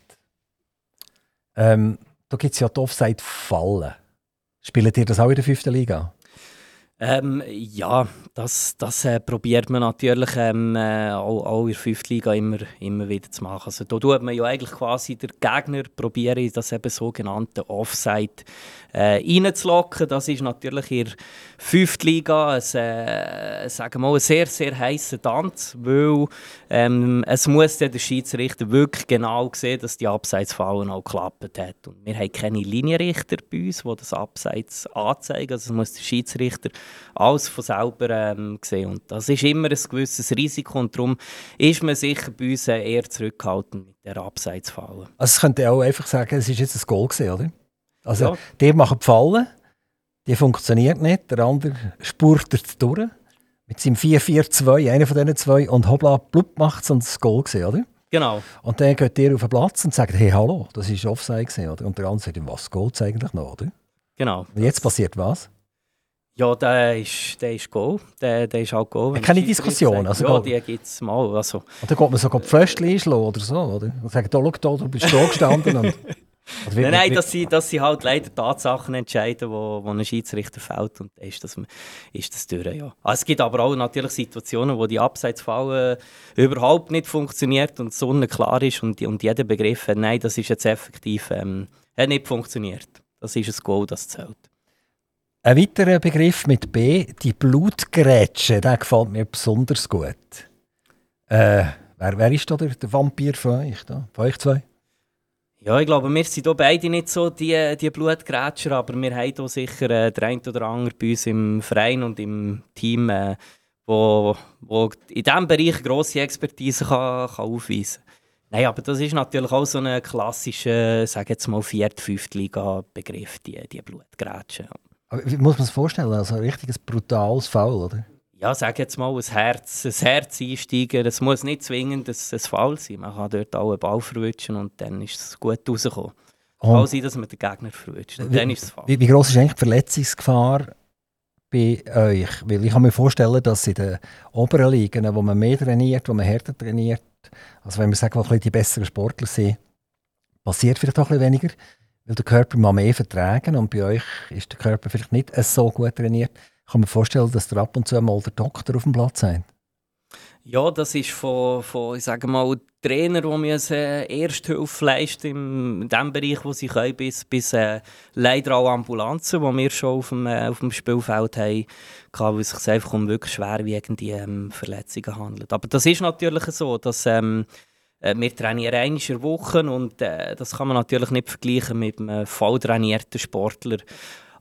[SPEAKER 1] Ähm, da gibt es ja die Offside-Fallen. Spielt ihr das auch in der fünften Liga?
[SPEAKER 2] Ähm, ja, das, das äh, probiert man natürlich ähm, äh, auch, auch in der 5. Liga immer, immer wieder zu machen. Also, da tut man ja eigentlich quasi der Gegner probieren, das eben sogenannte Offside äh, reinzulocken. Das ist natürlich in der 5. Liga ein, äh, sagen wir mal, ein sehr, sehr heißer Tanz, weil ähm, es muss der Schiedsrichter wirklich genau sehen, dass die Abseitsfallen auch geklappt hat. Und wir haben keine Linienrichter bei uns, die das Abseits anzeigen. Also muss der Schiedsrichter alles von selber ähm, sehen. Und das ist immer ein gewisses Risiko und darum ist man sicher bei uns eher zurückhaltend mit der Abseitsfallen.
[SPEAKER 1] Also es könnte auch einfach sagen, es ist jetzt ein Goal gewesen, oder? Also ja. der macht die Fallen, die funktioniert nicht, der andere spurtet durch mit seinem 4-4-2, einer von diesen zwei, und hoppla, blub macht es und das Goal gesehen, oder?
[SPEAKER 2] Genau.
[SPEAKER 1] Und dann geht der auf den Platz und sagt, hey, hallo, das ist Offside gewesen, oder? Und der andere sagt, was geht es eigentlich noch, oder?
[SPEAKER 2] Genau.
[SPEAKER 1] Und jetzt passiert was?
[SPEAKER 2] Ja, der ist, der ist Go. Der, der ist auch Go.
[SPEAKER 1] Keine Diskussion? Also
[SPEAKER 2] ja, die gibt es mal. Also.
[SPEAKER 1] Und dann geht man sogar die Fröschchen einschlagen oder so, oder? Und sagt, da, schau, da, du bist da gestanden und...
[SPEAKER 2] Also nein, nein, dass sie, dass sie halt leider Tatsachen entscheiden, wo, wo ein Schiedsrichter fällt und ist das, ist das durch. Ja. Also es gibt aber auch natürlich Situationen, wo die Abseitsfall äh, überhaupt nicht funktioniert und Sonne klar ist und, und jeder Begriff hat, nein, das ist jetzt effektiv ähm, hat nicht funktioniert. Das ist ein Goal, das zählt.
[SPEAKER 1] Ein weiterer Begriff mit B, die Blutgrätsche, der gefällt mir besonders gut. Äh, wer, wer ist da der, der Vampir von euch, da? von euch zwei?
[SPEAKER 2] Ja, ich glaube, wir sind hier beide nicht so die, die Blutgrätscher, aber wir haben hier sicher äh, der ein oder andere bei uns im Verein und im Team, äh, wo, wo in diesem Bereich grosse Expertise kann, kann aufweisen kann. Nein, aber das ist natürlich auch so ein klassischer, sage jetzt mal, viert, fünft Liga-Begriff, die, die Blutgrätsche.
[SPEAKER 1] Aber wie muss man sich vorstellen? Also ein richtiges brutales Foul, oder?
[SPEAKER 2] Ja, sag jetzt mal, ein Herz, ein Herz einsteigen. Es muss nicht zwingend ein, ein Fall sein. Man kann dort auch einen Ball verwutschen und dann ist es gut rausgekommen. Es kann sein, dass man den Gegner verwutscht. Und dann ist es Fall.
[SPEAKER 1] Wie, wie groß ist eigentlich die Verletzungsgefahr bei euch? Weil ich kann mir vorstellen, dass in den oberen Ligen, wo man mehr trainiert, wo man härter trainiert, also wenn wir sagen, wo die besseren Sportler sind, passiert vielleicht auch ein bisschen weniger, weil der Körper mal mehr vertragen und bei euch ist der Körper vielleicht nicht so gut trainiert. Kann mir vorstellen, dass der ab und zu mal der Doktor auf dem Platz sein.
[SPEAKER 2] Ja, das ist von, von ich sage mal, Trainer, die müssen Ersthilfe leisten in dem Bereich, wo sie können, bis, bis äh, leider auch Ambulanzen, die wir schon auf dem, äh, auf dem Spielfeld haben, weil es sich einfach um wirklich schwerwiegende ähm, Verletzungen handelt. Aber das ist natürlich so, dass ähm, äh, wir trainieren einmal in der Woche und äh, das kann man natürlich nicht vergleichen mit einem voll trainierten Sportler,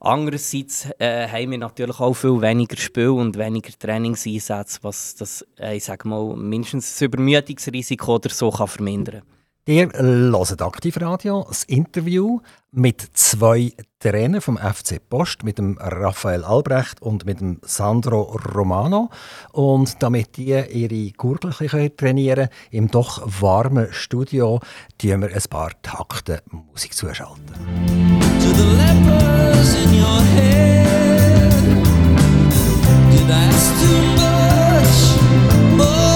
[SPEAKER 2] Andererseits äh, haben wir natürlich auch viel weniger Spiel und weniger Trainingseinsätze, was das, äh, ich sage mal, mindestens das Übermüdungsrisiko oder so kann vermindern
[SPEAKER 1] Ihr hört Aktivradio, das Interview mit zwei Trainern vom FC Post, mit dem Raphael Albrecht und mit dem Sandro Romano. Und damit die ihre Gurgel trainieren können, im doch warmen Studio, tun wir ein paar Takte Musik zuschalten. Too much? More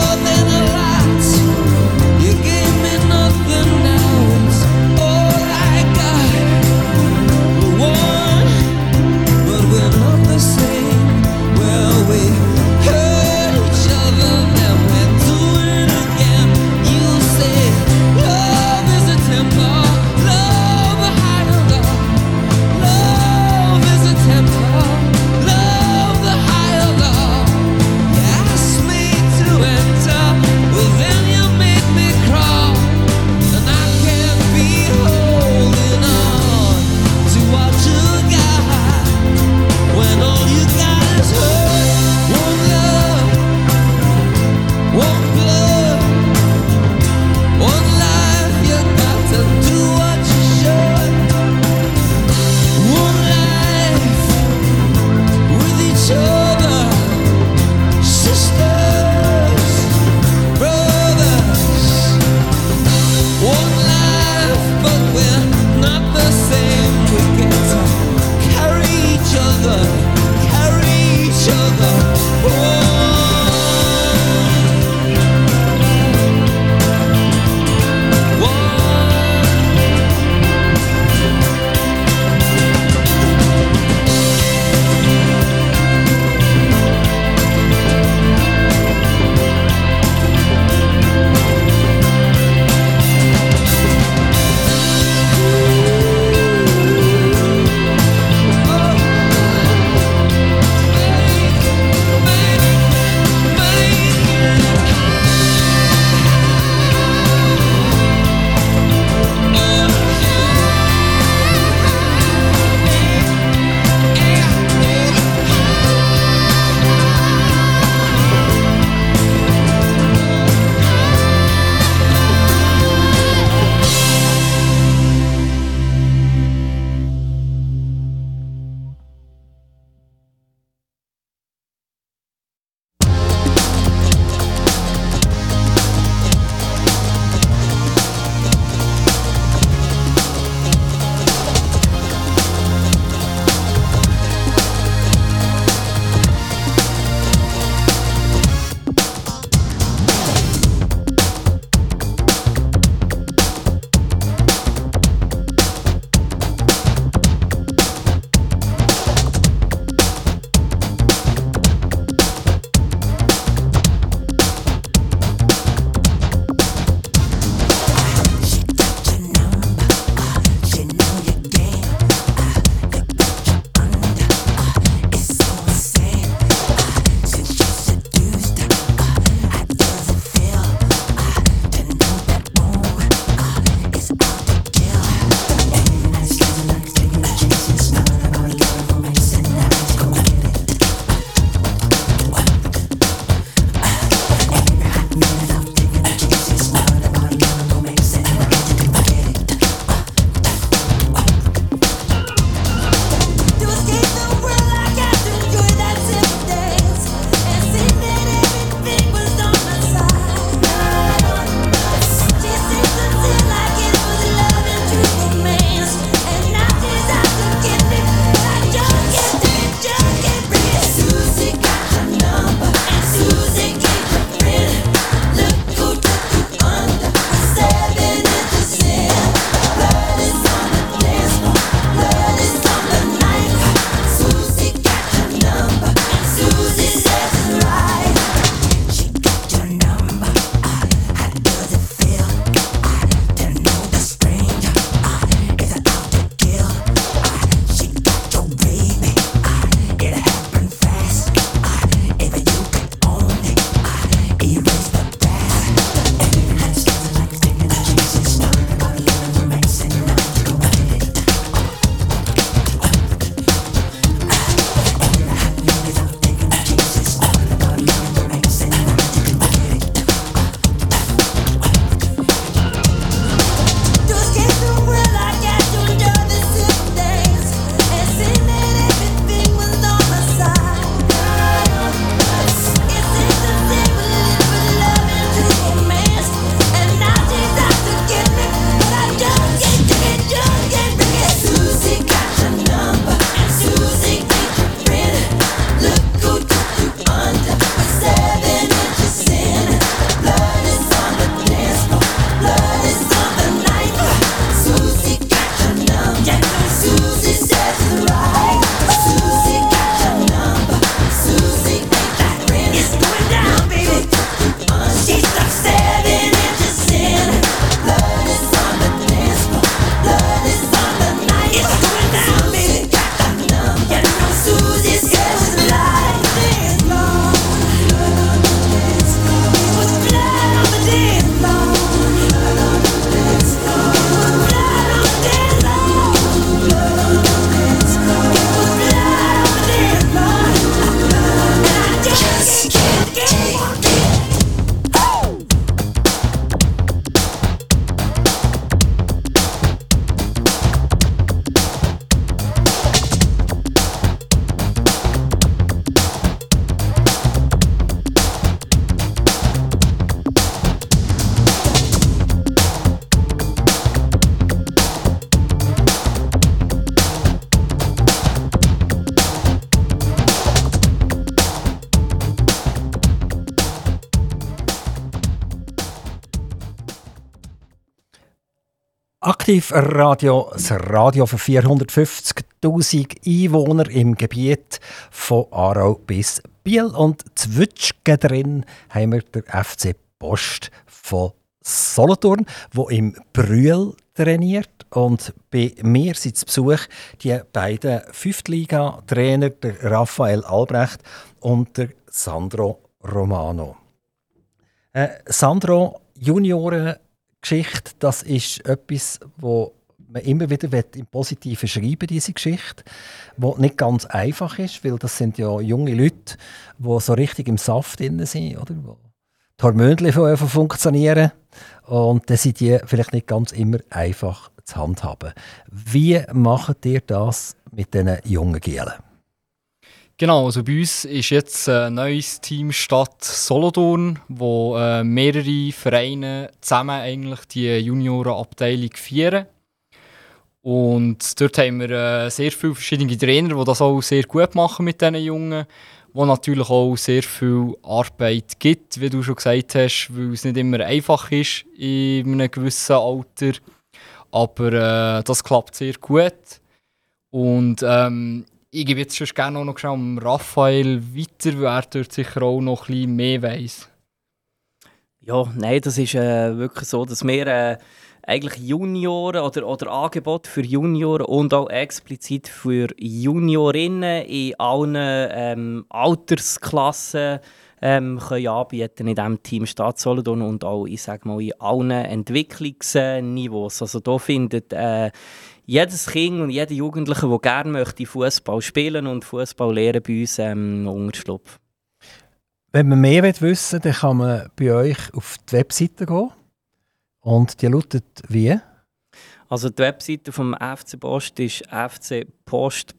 [SPEAKER 1] Aktiv Radio, das Radio für 450.000 Einwohner im Gebiet von Aarau bis Biel. Und zwitschgen drin haben wir den FC Post von Solothurn, wo im Brühl trainiert. Und bei mir sind zu Besuch die beiden Fünftliga-Trainer, Raphael Albrecht und der Sandro Romano. Äh, Sandro, Juniorengeschichte, das ist etwas, wo man immer wieder im Positiven schreiben diese Geschichte, wo nicht ganz einfach ist, weil das sind ja junge Leute, die so richtig im Saft drin sind, oder? Die Hormone funktionieren und dann sind die vielleicht nicht ganz immer einfach zu handhaben. Wie macht ihr das mit diesen jungen Gielen?
[SPEAKER 3] Genau, also bei uns ist jetzt ein neues Team Stadt Solothurn, wo äh, mehrere Vereine zusammen eigentlich die Juniorenabteilung führen. Und dort haben wir äh, sehr viele verschiedene Trainer, die das auch sehr gut machen mit diesen Jungen, wo natürlich auch sehr viel Arbeit gibt, wie du schon gesagt hast, weil es nicht immer einfach ist in einem gewissen Alter. Aber äh, das klappt sehr gut. Und ähm, ich gebe jetzt schon gerne noch schnell um Raphael weiter, weil er dort sicher auch noch ein bisschen mehr weiss.
[SPEAKER 2] Ja, nein, das ist äh, wirklich so, dass wir äh, eigentlich Junioren oder, oder Angebote für Junioren und auch explizit für Juniorinnen in allen ähm, Altersklassen ähm, können anbieten in diesem Team Stadt und auch ich sage mal, in allen Entwicklungsniveaus. Also da findet äh, jedes Kind und jeder Jugendliche, der gerne möchte Fußball spielen und Fußball lernen, bei uns ähm, Unterschlupf.
[SPEAKER 1] Wenn man mehr wissen will, dann kann man bei euch auf die Webseite gehen. Und die lautet wie?
[SPEAKER 2] Also die Webseite vom FC Post ist fcpost.ch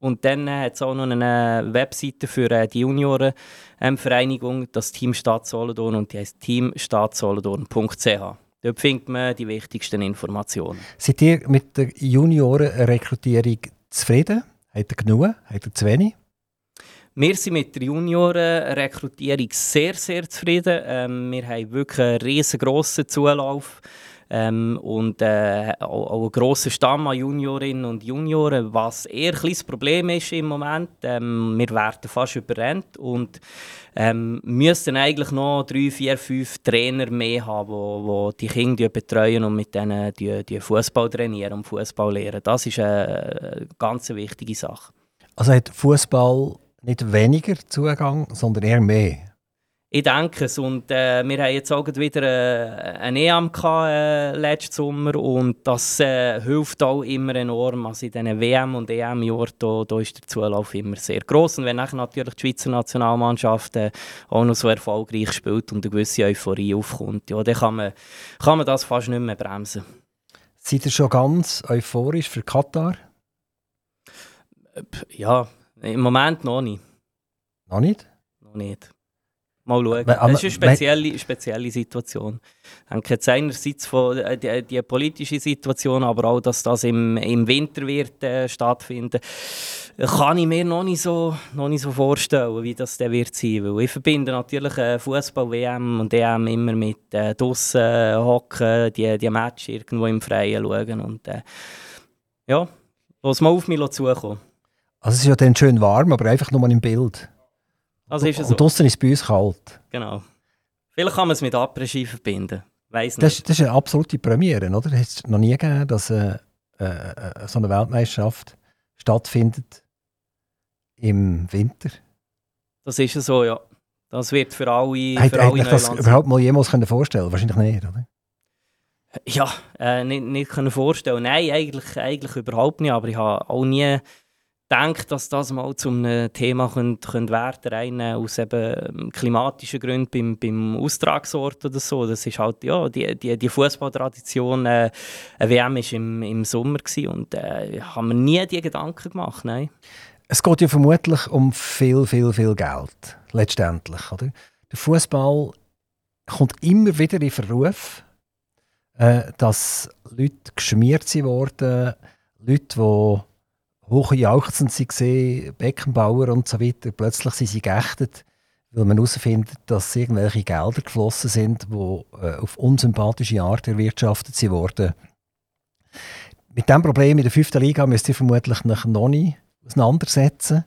[SPEAKER 2] und dann äh, hat es auch noch eine Webseite für äh, die Juniorenvereinigung, ähm, das Team Stadt Solothurn und die heißt teamstadtsolothurn.ch. Dort findet man die wichtigsten Informationen.
[SPEAKER 1] Seid ihr mit der Juniorenrekrutierung zufrieden? Habt ihr genug? Habt ihr zu wenig?
[SPEAKER 2] Wir sind mit der Juniorenrekrutierung sehr, sehr zufrieden. Ähm, wir haben wirklich einen riesengroßen Zulauf ähm, und äh, auch, auch einen grossen Stamm an Juniorinnen und Junioren, was eher ein Problem ist im Moment. Ähm, wir werden fast überrennt und ähm, müssten eigentlich noch drei, vier, fünf Trainer mehr haben, die die Kinder betreuen und mit denen die, die Fußball trainieren und Fußball lehren. Das ist eine ganz wichtige Sache.
[SPEAKER 1] Also hat Fußball nicht weniger Zugang, sondern eher mehr.
[SPEAKER 2] Ich denke es. Und äh, wir haben jetzt auch wieder äh, eine EM gehabt, äh, letzten Sommer und das äh, hilft auch immer enorm. Also in diesen WM- und EM-Jahren da, da ist der Zulauf immer sehr groß. Und wenn nachher natürlich die Schweizer Nationalmannschaft äh, auch noch so erfolgreich spielt und eine gewisse Euphorie aufkommt, ja, dann kann man, kann man das fast nicht mehr bremsen.
[SPEAKER 1] Seid ihr schon ganz euphorisch für Katar?
[SPEAKER 2] Ja, im Moment noch nicht.
[SPEAKER 1] Noch nicht?
[SPEAKER 2] Noch nicht. Mal schauen. Aber, das ist eine spezielle, spezielle Situation. Ich denke jetzt einerseits von äh, die, die, politische Situation, aber auch, dass das im, im Winter wird äh, stattfinden, kann ich mir noch nicht, so, noch nicht so vorstellen, wie das dann wird sein. Weil ich verbinde natürlich äh, Fußball, WM und EM immer mit äh, draussen äh, hocken, die, die Match irgendwo im Freien schauen und äh, ja, lass mal auf mich zukommen.
[SPEAKER 1] Also es ist ja dann schön warm, aber einfach nur im Bild.
[SPEAKER 2] Also ist es
[SPEAKER 1] so. Und draußen ist es bei uns kalt.
[SPEAKER 2] Genau. Vielleicht kann man es mit Après-Ski verbinden. Weiss
[SPEAKER 1] nicht. Das, das, ist eine absolute Premiere, oder? Es hat noch nie gegeben, dass äh, äh, so eine Weltmeisterschaft stattfindet im Winter.
[SPEAKER 2] Das ist so, ja. Das wird für alle,
[SPEAKER 1] für alle das überhaupt mal jemals können vorstellen Wahrscheinlich nicht, oder?
[SPEAKER 2] Ja, äh, nicht, nicht können vorstellen. Nein, eigentlich, eigentlich überhaupt nicht. Aber ich habe auch nie denke, dass das mal zum Thema könnte, könnte werden rein aus eben ähm, klimatischen Gründen beim, beim Austragungsort oder so. Das ist halt, ja, die, die, die Fußballtradition, äh, eine WM war im, im Sommer und äh, haben wir nie die Gedanken gemacht, nein.
[SPEAKER 1] Es geht ja vermutlich um viel, viel, viel Geld, letztendlich, oder? Der Fußball kommt immer wieder in Verruf, äh, dass Leute geschmiert wurden, Leute, die hochjauchzend sie gesehen, Beckenbauer und so weiter. Plötzlich sind sie geächtet, weil man herausfindet, dass irgendwelche Gelder geflossen sind, die äh, auf unsympathische Art erwirtschaftet wurden. Mit diesem Problem in der fünften Liga müsst ihr vermutlich noch nicht auseinandersetzen.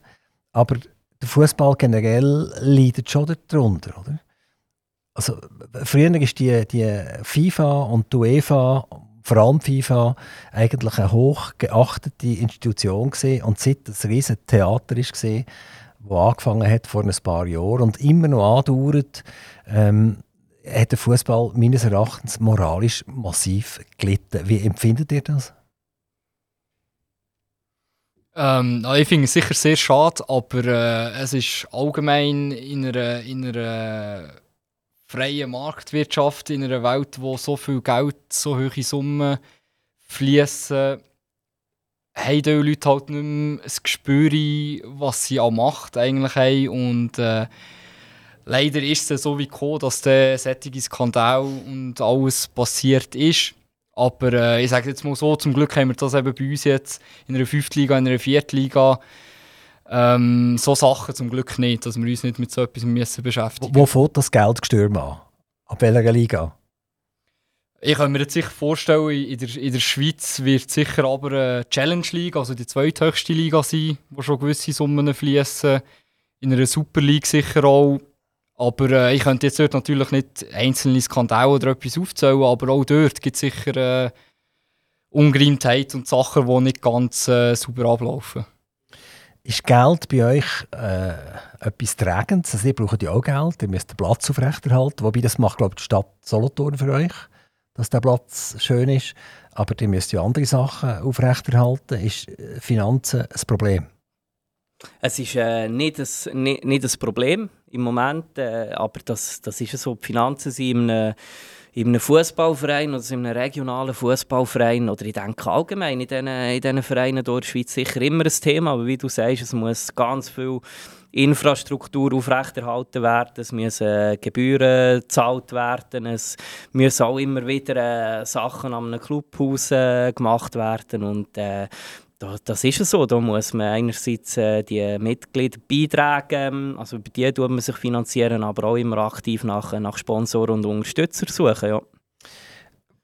[SPEAKER 1] Aber der Fußball generell leidet schon darunter, oder? Also, früher war die, die FIFA und die UEFA, vor allem FIFA, eigentlich eine hochgeachtete Institution gewesen. und seit das riesen Theater ist gesehen, wo angefangen hat vor ein paar Jahren und immer noch andauert, ähm, hat der Fußball meines Erachtens moralisch massiv gelitten. Wie empfindet ihr das?
[SPEAKER 3] Ähm, ich finde es sicher sehr schade, aber äh, es ist allgemein in einer, in einer freien Marktwirtschaft, in einer Welt, wo so viel Geld, so hohe Summen fließen, haben die Leute halt nicht mehr das Gespür, was sie an Macht eigentlich haben. Und äh, leider ist es so wie gekommen, dass der solche Skandal und alles passiert ist. Aber äh, ich sage jetzt mal so, zum Glück haben wir das eben bei uns jetzt in einer 5. Liga, in einer 4. Liga. Ähm, so Sachen zum Glück nicht, dass wir uns nicht mit so etwas müssen beschäftigen
[SPEAKER 1] müssen. Wo fängt das Geldgestürm an? Ab welcher Liga?
[SPEAKER 3] Ich kann mir jetzt sicher vorstellen, in der, in der Schweiz wird sicher aber eine Challenge League, also die zweithöchste Liga sein, wo schon gewisse Summen fließen. In einer Super League sicher auch. Aber äh, ich könnte jetzt dort natürlich nicht einzelne Skandale oder etwas aufzählen, aber auch dort gibt es sicher äh, Ungereimtheit und Sachen, die nicht ganz äh, sauber ablaufen.
[SPEAKER 1] Ist Geld bei euch äh, etwas Trägendes? Also ihr braucht ja auch Geld, ihr müsst den Platz aufrechterhalten, wobei das macht glaube die Stadt Solothurn für euch, dass der Platz schön ist. Aber ihr müsst ja andere Sachen aufrechterhalten. Ist äh, Finanzen ein Problem?
[SPEAKER 2] Es ist äh, nicht, ein, nicht, nicht ein Problem im Moment, äh, aber das, das ist so. Die Finanzen sind in einem, in einem Fußballverein oder in einem regionalen Fußballverein oder ich denke allgemein in diesen, in diesen Vereinen dort in der Schweiz sicher immer ein Thema. Aber wie du sagst, es muss ganz viel Infrastruktur aufrechterhalten werden, es müssen äh, Gebühren gezahlt werden, es müssen auch immer wieder äh, Sachen an einem Clubhaus äh, gemacht werden und äh, das ist es so. Da muss man einerseits äh, die Mitglieder beitragen, also bei die tut man sich finanzieren, aber auch immer aktiv nach, nach Sponsoren und Unterstützern suchen. Ja.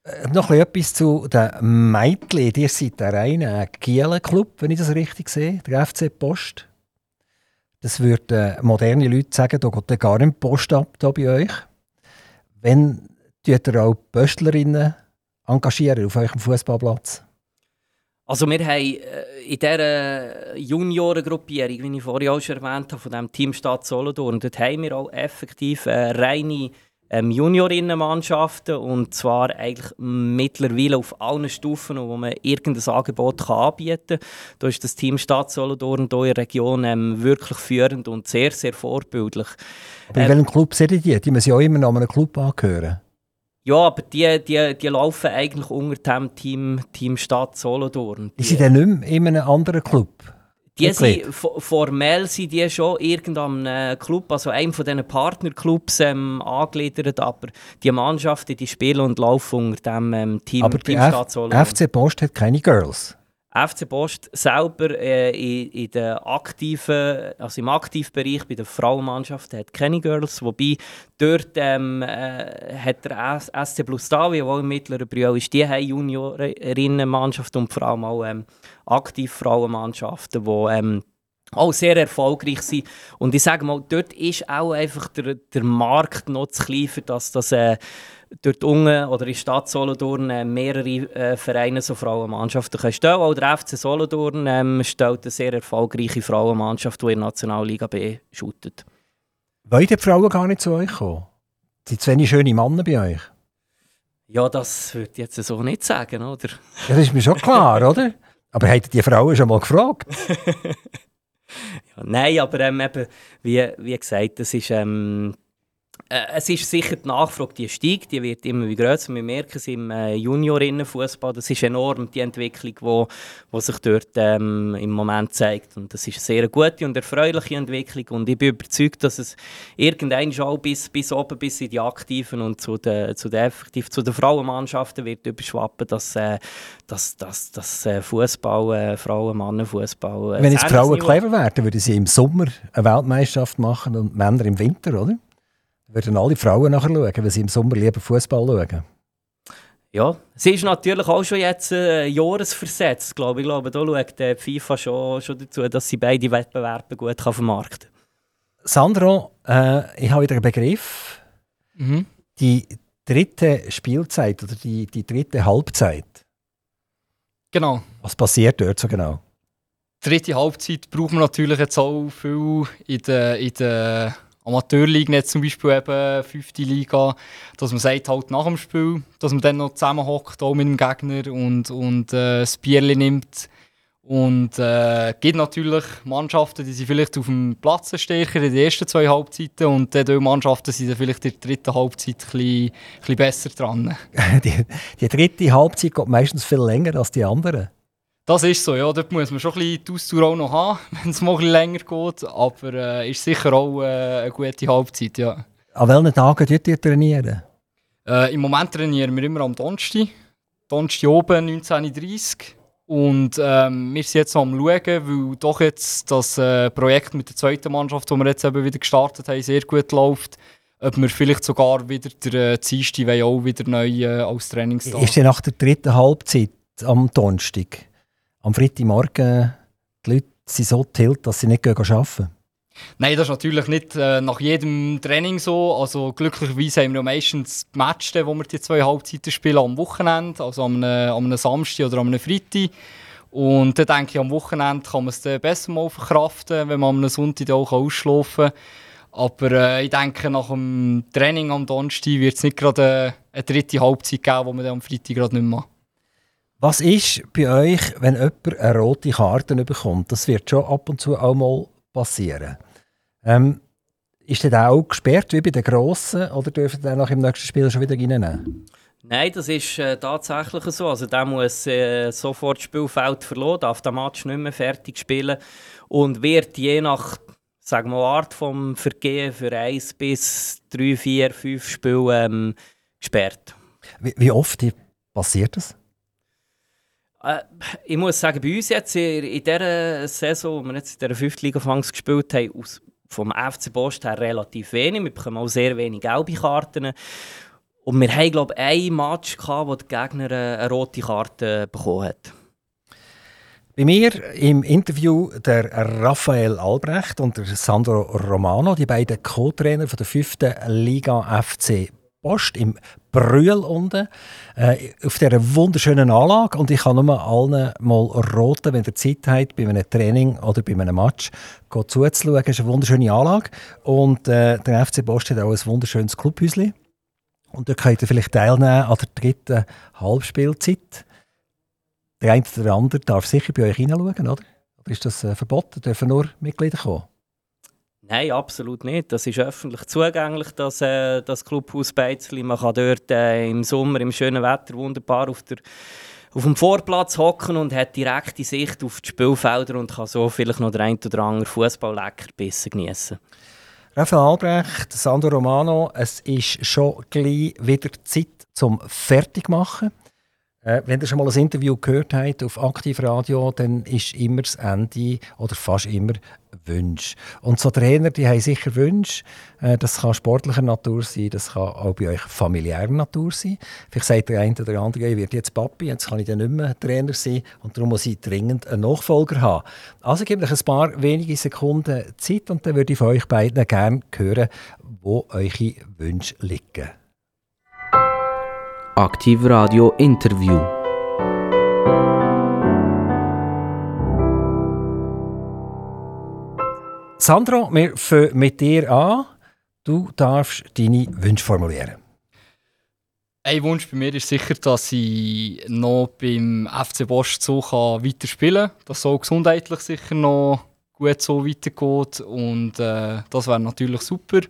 [SPEAKER 1] Äh, noch etwas zu den Mädchen. Ihr seid der reine Kielen-Club, wenn ich das richtig sehe, der FC Post. Das würden äh, moderne Leute sagen, da geht gar nicht Post ab da bei euch. Wenn ihr auch Pöstlerinnen engagieren auf eurem Fußballplatz?
[SPEAKER 2] Also wir haben äh, in dieser Juniorengruppierung, wie ich vorhin auch schon erwähnt habe, von dem Team Stadt Solothurn, dort haben wir auch effektiv äh, reine ähm, Juniorinnenmannschaften und zwar eigentlich mittlerweile auf allen Stufen, wo man irgendein Angebot kann anbieten kann. Da ist das Team Stadt Solothurn hier in der Region ähm, wirklich führend und sehr, sehr vorbildlich.
[SPEAKER 1] Aber in ähm, welchem Club sind die? Die müssen ja auch immer noch einem Club angehören.
[SPEAKER 2] Ja, aber die, die, die laufen eigentlich unter dem Team, Team Stadt Solothurn.
[SPEAKER 1] Die sind dann nicht mehr in einem anderen Club?
[SPEAKER 2] Die sind, formell sind die schon irgendeinem Club, also einem von diesen Partnerclubs ähm, angegliedert, aber die Mannschaften die spielen und laufen unter dem ähm, Team,
[SPEAKER 1] aber
[SPEAKER 2] Team
[SPEAKER 1] Stadt Solothurn. FC Post hat keine Girls?
[SPEAKER 2] FC Post selber äh, in, in der aktiven, also im Aktivbereich bei der Frauenmannschaft hat keine Girls, wobei dort ähm, äh, hat der SC Plus Davia, der im mittleren Brühl ist, die haben Juniorinnenmannschaft und vor allem auch ähm, aktiv Frauenmannschaften, die ähm, auch sehr erfolgreich sind. Und ich sage mal, dort ist auch einfach der, der Markt noch zu klein, für dass das äh, dort unten oder in der Stadt Solothurn äh, mehrere äh, Vereine so Frauenmannschaften können stellen. Auch der FC Solothurn ähm, stellt eine sehr erfolgreiche Frauenmannschaft, die in der Nationalliga B shootet.
[SPEAKER 1] Wollen die Frauen gar nicht zu euch kommen? Sind zu wenig schöne Männer bei euch?
[SPEAKER 2] Ja, das würde ich jetzt so nicht sagen, oder?
[SPEAKER 1] Ja, das ist mir schon klar, oder? Aber ihr die Frauen schon mal gefragt?
[SPEAKER 2] ja, nein, aber ähm, eben, wie, wie gesagt, das ist... Ähm, äh, es ist sicher die Nachfrage, die steigt, die wird immer größer. Wir merken es im äh, Juniorinnenfußball. Das ist enorm die Entwicklung, wo, wo sich dort ähm, im Moment zeigt. Und das ist eine sehr gute und erfreuliche Entwicklung. Und ich bin überzeugt, dass es irgendwann schon bis, bis oben, bis in die Aktiven und zu den, zu den, effektiv, zu den Frauenmannschaften wird überschwappen, dass, äh, dass, dass, dass äh, Fußball, äh, Frauen, Männer, Fußball.
[SPEAKER 1] Äh, Wenn jetzt Frauen clever wären, würden sie im Sommer eine Weltmeisterschaft machen und Männer im Winter, oder? Würden alle Frauen nachher schauen, weil sie im Sommer lieber Fußball schauen.
[SPEAKER 2] Ja, sie ist natürlich auch schon jetzt äh, jahresversetzt, glaube ich. glaube, da schaut die FIFA schon, schon dazu, dass sie beide Wettbewerbe gut kann vermarkten kann.
[SPEAKER 1] Sandro, äh, ich habe wieder einen Begriff.
[SPEAKER 3] Mhm.
[SPEAKER 1] Die dritte Spielzeit oder die, die dritte Halbzeit.
[SPEAKER 3] Genau.
[SPEAKER 1] Was passiert dort so genau?
[SPEAKER 3] Die dritte Halbzeit braucht man natürlich jetzt auch viel in der, in der Amateurliga jetzt zum Beispiel eben, fünfte Liga, dass man sagt halt nach dem Spiel, dass man dann noch zusammenhockt auch mit dem Gegner und, und äh, das Bierchen nimmt. Und äh, gibt natürlich Mannschaften, die sind vielleicht auf dem Platz stärker in den ersten zwei Halbzeiten und die Mannschaften sind dann vielleicht in der dritten Halbzeit ein bisschen, ein bisschen besser dran.
[SPEAKER 1] die, die dritte Halbzeit geht meistens viel länger als die anderen.
[SPEAKER 3] Das ist so, ja. Dort muss man schon ein bisschen die Ausdauer auch noch haben, wenn es mal ein bisschen länger geht. Aber äh, ist sicher auch äh, eine gute Halbzeit, ja.
[SPEAKER 1] An welchen Tagen trainiert ihr trainieren?
[SPEAKER 3] Äh, Im Moment trainieren wir immer am Donnerstag. Donnerstag oben, 19.30 Und ähm, wir sind jetzt am schauen, weil doch jetzt das äh, Projekt mit der zweiten Mannschaft, das wir jetzt eben wieder gestartet haben, sehr gut läuft. Ob wir vielleicht sogar wieder der äh, Dienstag auch wieder neu äh, als Trainingstag.
[SPEAKER 1] Ist ja nach der dritten Halbzeit am Donnerstag? Am Freitagmorgen die Leute sind so tilt, dass sie nicht arbeiten
[SPEAKER 3] Nein, das ist natürlich nicht äh, nach jedem Training so. Also glücklicherweise haben wir meistens die Matches, wo wir die zwei Halbzeiten spielen, am Wochenende, also am, einem Samstag oder am Freitag. Und dann denke ich, am Wochenende kann man es besser mal verkraften, wenn man am Sonntag auch ausschlafen kann. Aber äh, ich denke, nach dem Training am Donnerstag wird es nicht gerade eine, eine dritte Halbzeit geben, die man dann am Freitag gerade nicht macht.
[SPEAKER 1] Was ist bei euch, wenn jemand eine rote Karte bekommt? Das wird schon ab und zu auch mal passieren. Ähm, ist der auch gesperrt wie bei den Grossen oder dürfen die nach im nächsten Spiel schon wieder reinnehmen?
[SPEAKER 2] Nein, das ist äh, tatsächlich so. Also der muss äh, sofort das Spielfeld verloren, darf den Match nicht mehr fertig spielen und wird je nach sagen wir, Art vom Vergehen für 1 bis 3, 4, 5 Spiele ähm, gesperrt.
[SPEAKER 1] Wie, wie oft passiert das?
[SPEAKER 2] Äh, ich muss sagen, bei uns jetzt in, in dieser Saison, wo wir jetzt in dieser 5. Liga gespielt haben, aus, vom FC Post her relativ wenig. Wir bekommen auch sehr wenig gelbe Karten. Und wir haben, glaube ich, ein Match, gehabt, wo der Gegner eine rote Karte bekommen hat.
[SPEAKER 1] Bei mir im Interview der Raphael Albrecht und der Sandro Romano, die beiden Co-Trainer der 5. Liga FC Post im Brühl unten, äh, auf dieser wunderschönen Anlage. Und ich kann nur allen mal roten, wenn ihr Zeit habt, bei einem Training oder bei einem Match zuzuschauen. Es ist eine wunderschöne Anlage. Und äh, der FC Post hat auch ein wunderschönes Clubhäuschen. Und da könnt ihr vielleicht teilnehmen an der dritten Halbspielzeit. Der eine oder der andere darf sicher bei euch hineinschauen, oder? Oder ist das äh, verboten? Dürfen nur Mitglieder kommen?
[SPEAKER 2] Nein, absolut nicht. Das ist öffentlich zugänglich, das, äh, das Clubhaus Beizli. Man kann dort äh, im Sommer, im schönen Wetter, wunderbar auf, der, auf dem Vorplatz hocken und hat direkte Sicht auf die Spielfelder und kann so vielleicht noch der ein oder andere Fußball-Leckerbissen genießen.
[SPEAKER 1] Raphael Albrecht, Sandro Romano, es ist schon gleich wieder Zeit zum Fertigmachen. Äh, wenn ihr schon mal ein Interview gehört habt auf Aktivradio, dann ist immer das Ende oder fast immer Wünsche. Und so Trainer, die haben sicher Wünsche. Äh, das kann sportlicher Natur sein, das kann auch bei euch familiärer Natur sein. Vielleicht sagt der eine oder andere, ich werde jetzt Papi, jetzt kann ich dann nicht mehr Trainer sein und darum muss ich dringend einen Nachfolger haben. Also gebt euch ein paar wenige Sekunden Zeit und dann würde ich von euch beiden gerne hören, wo eure Wünsche liegen.
[SPEAKER 4] Aktiv Radio Interview.
[SPEAKER 1] Sandro, wir fangen mit dir an. Du darfst deine Wünsche formulieren.
[SPEAKER 3] Ein Wunsch bei mir ist sicher, dass ich noch beim FC Bosch so weiterspielen kann. Dass es auch gesundheitlich sicher noch gut so weitergeht. Und äh, das wäre natürlich super.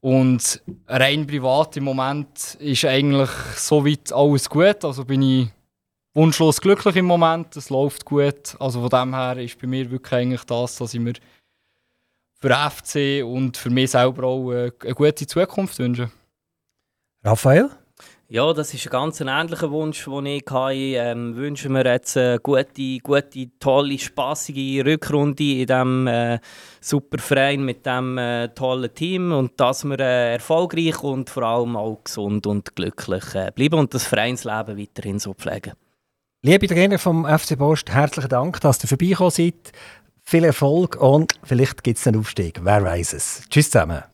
[SPEAKER 3] Und rein privat im Moment ist eigentlich soweit alles gut. Also bin ich wunschlos glücklich im Moment. Es läuft gut. Also von dem her ist bei mir wirklich eigentlich das, dass ich mir für FC und für mich selber auch eine, eine gute Zukunft wünsche.
[SPEAKER 1] Raphael?
[SPEAKER 2] Ja, das ist ein ganz ähnlicher Wunsch, den ich hatte. Ähm, wünschen wir jetzt eine gute, gute, tolle, spaßige Rückrunde in diesem äh, super Verein mit diesem äh, tollen Team und dass wir äh, erfolgreich und vor allem auch gesund und glücklich äh, bleiben und das Vereinsleben weiterhin so pflegen.
[SPEAKER 1] Liebe Trainer vom FC Post, herzlichen Dank, dass ihr vorbeigekommen seid. Viel Erfolg und vielleicht gibt es einen Aufstieg. Wer weiß es. Tschüss zusammen.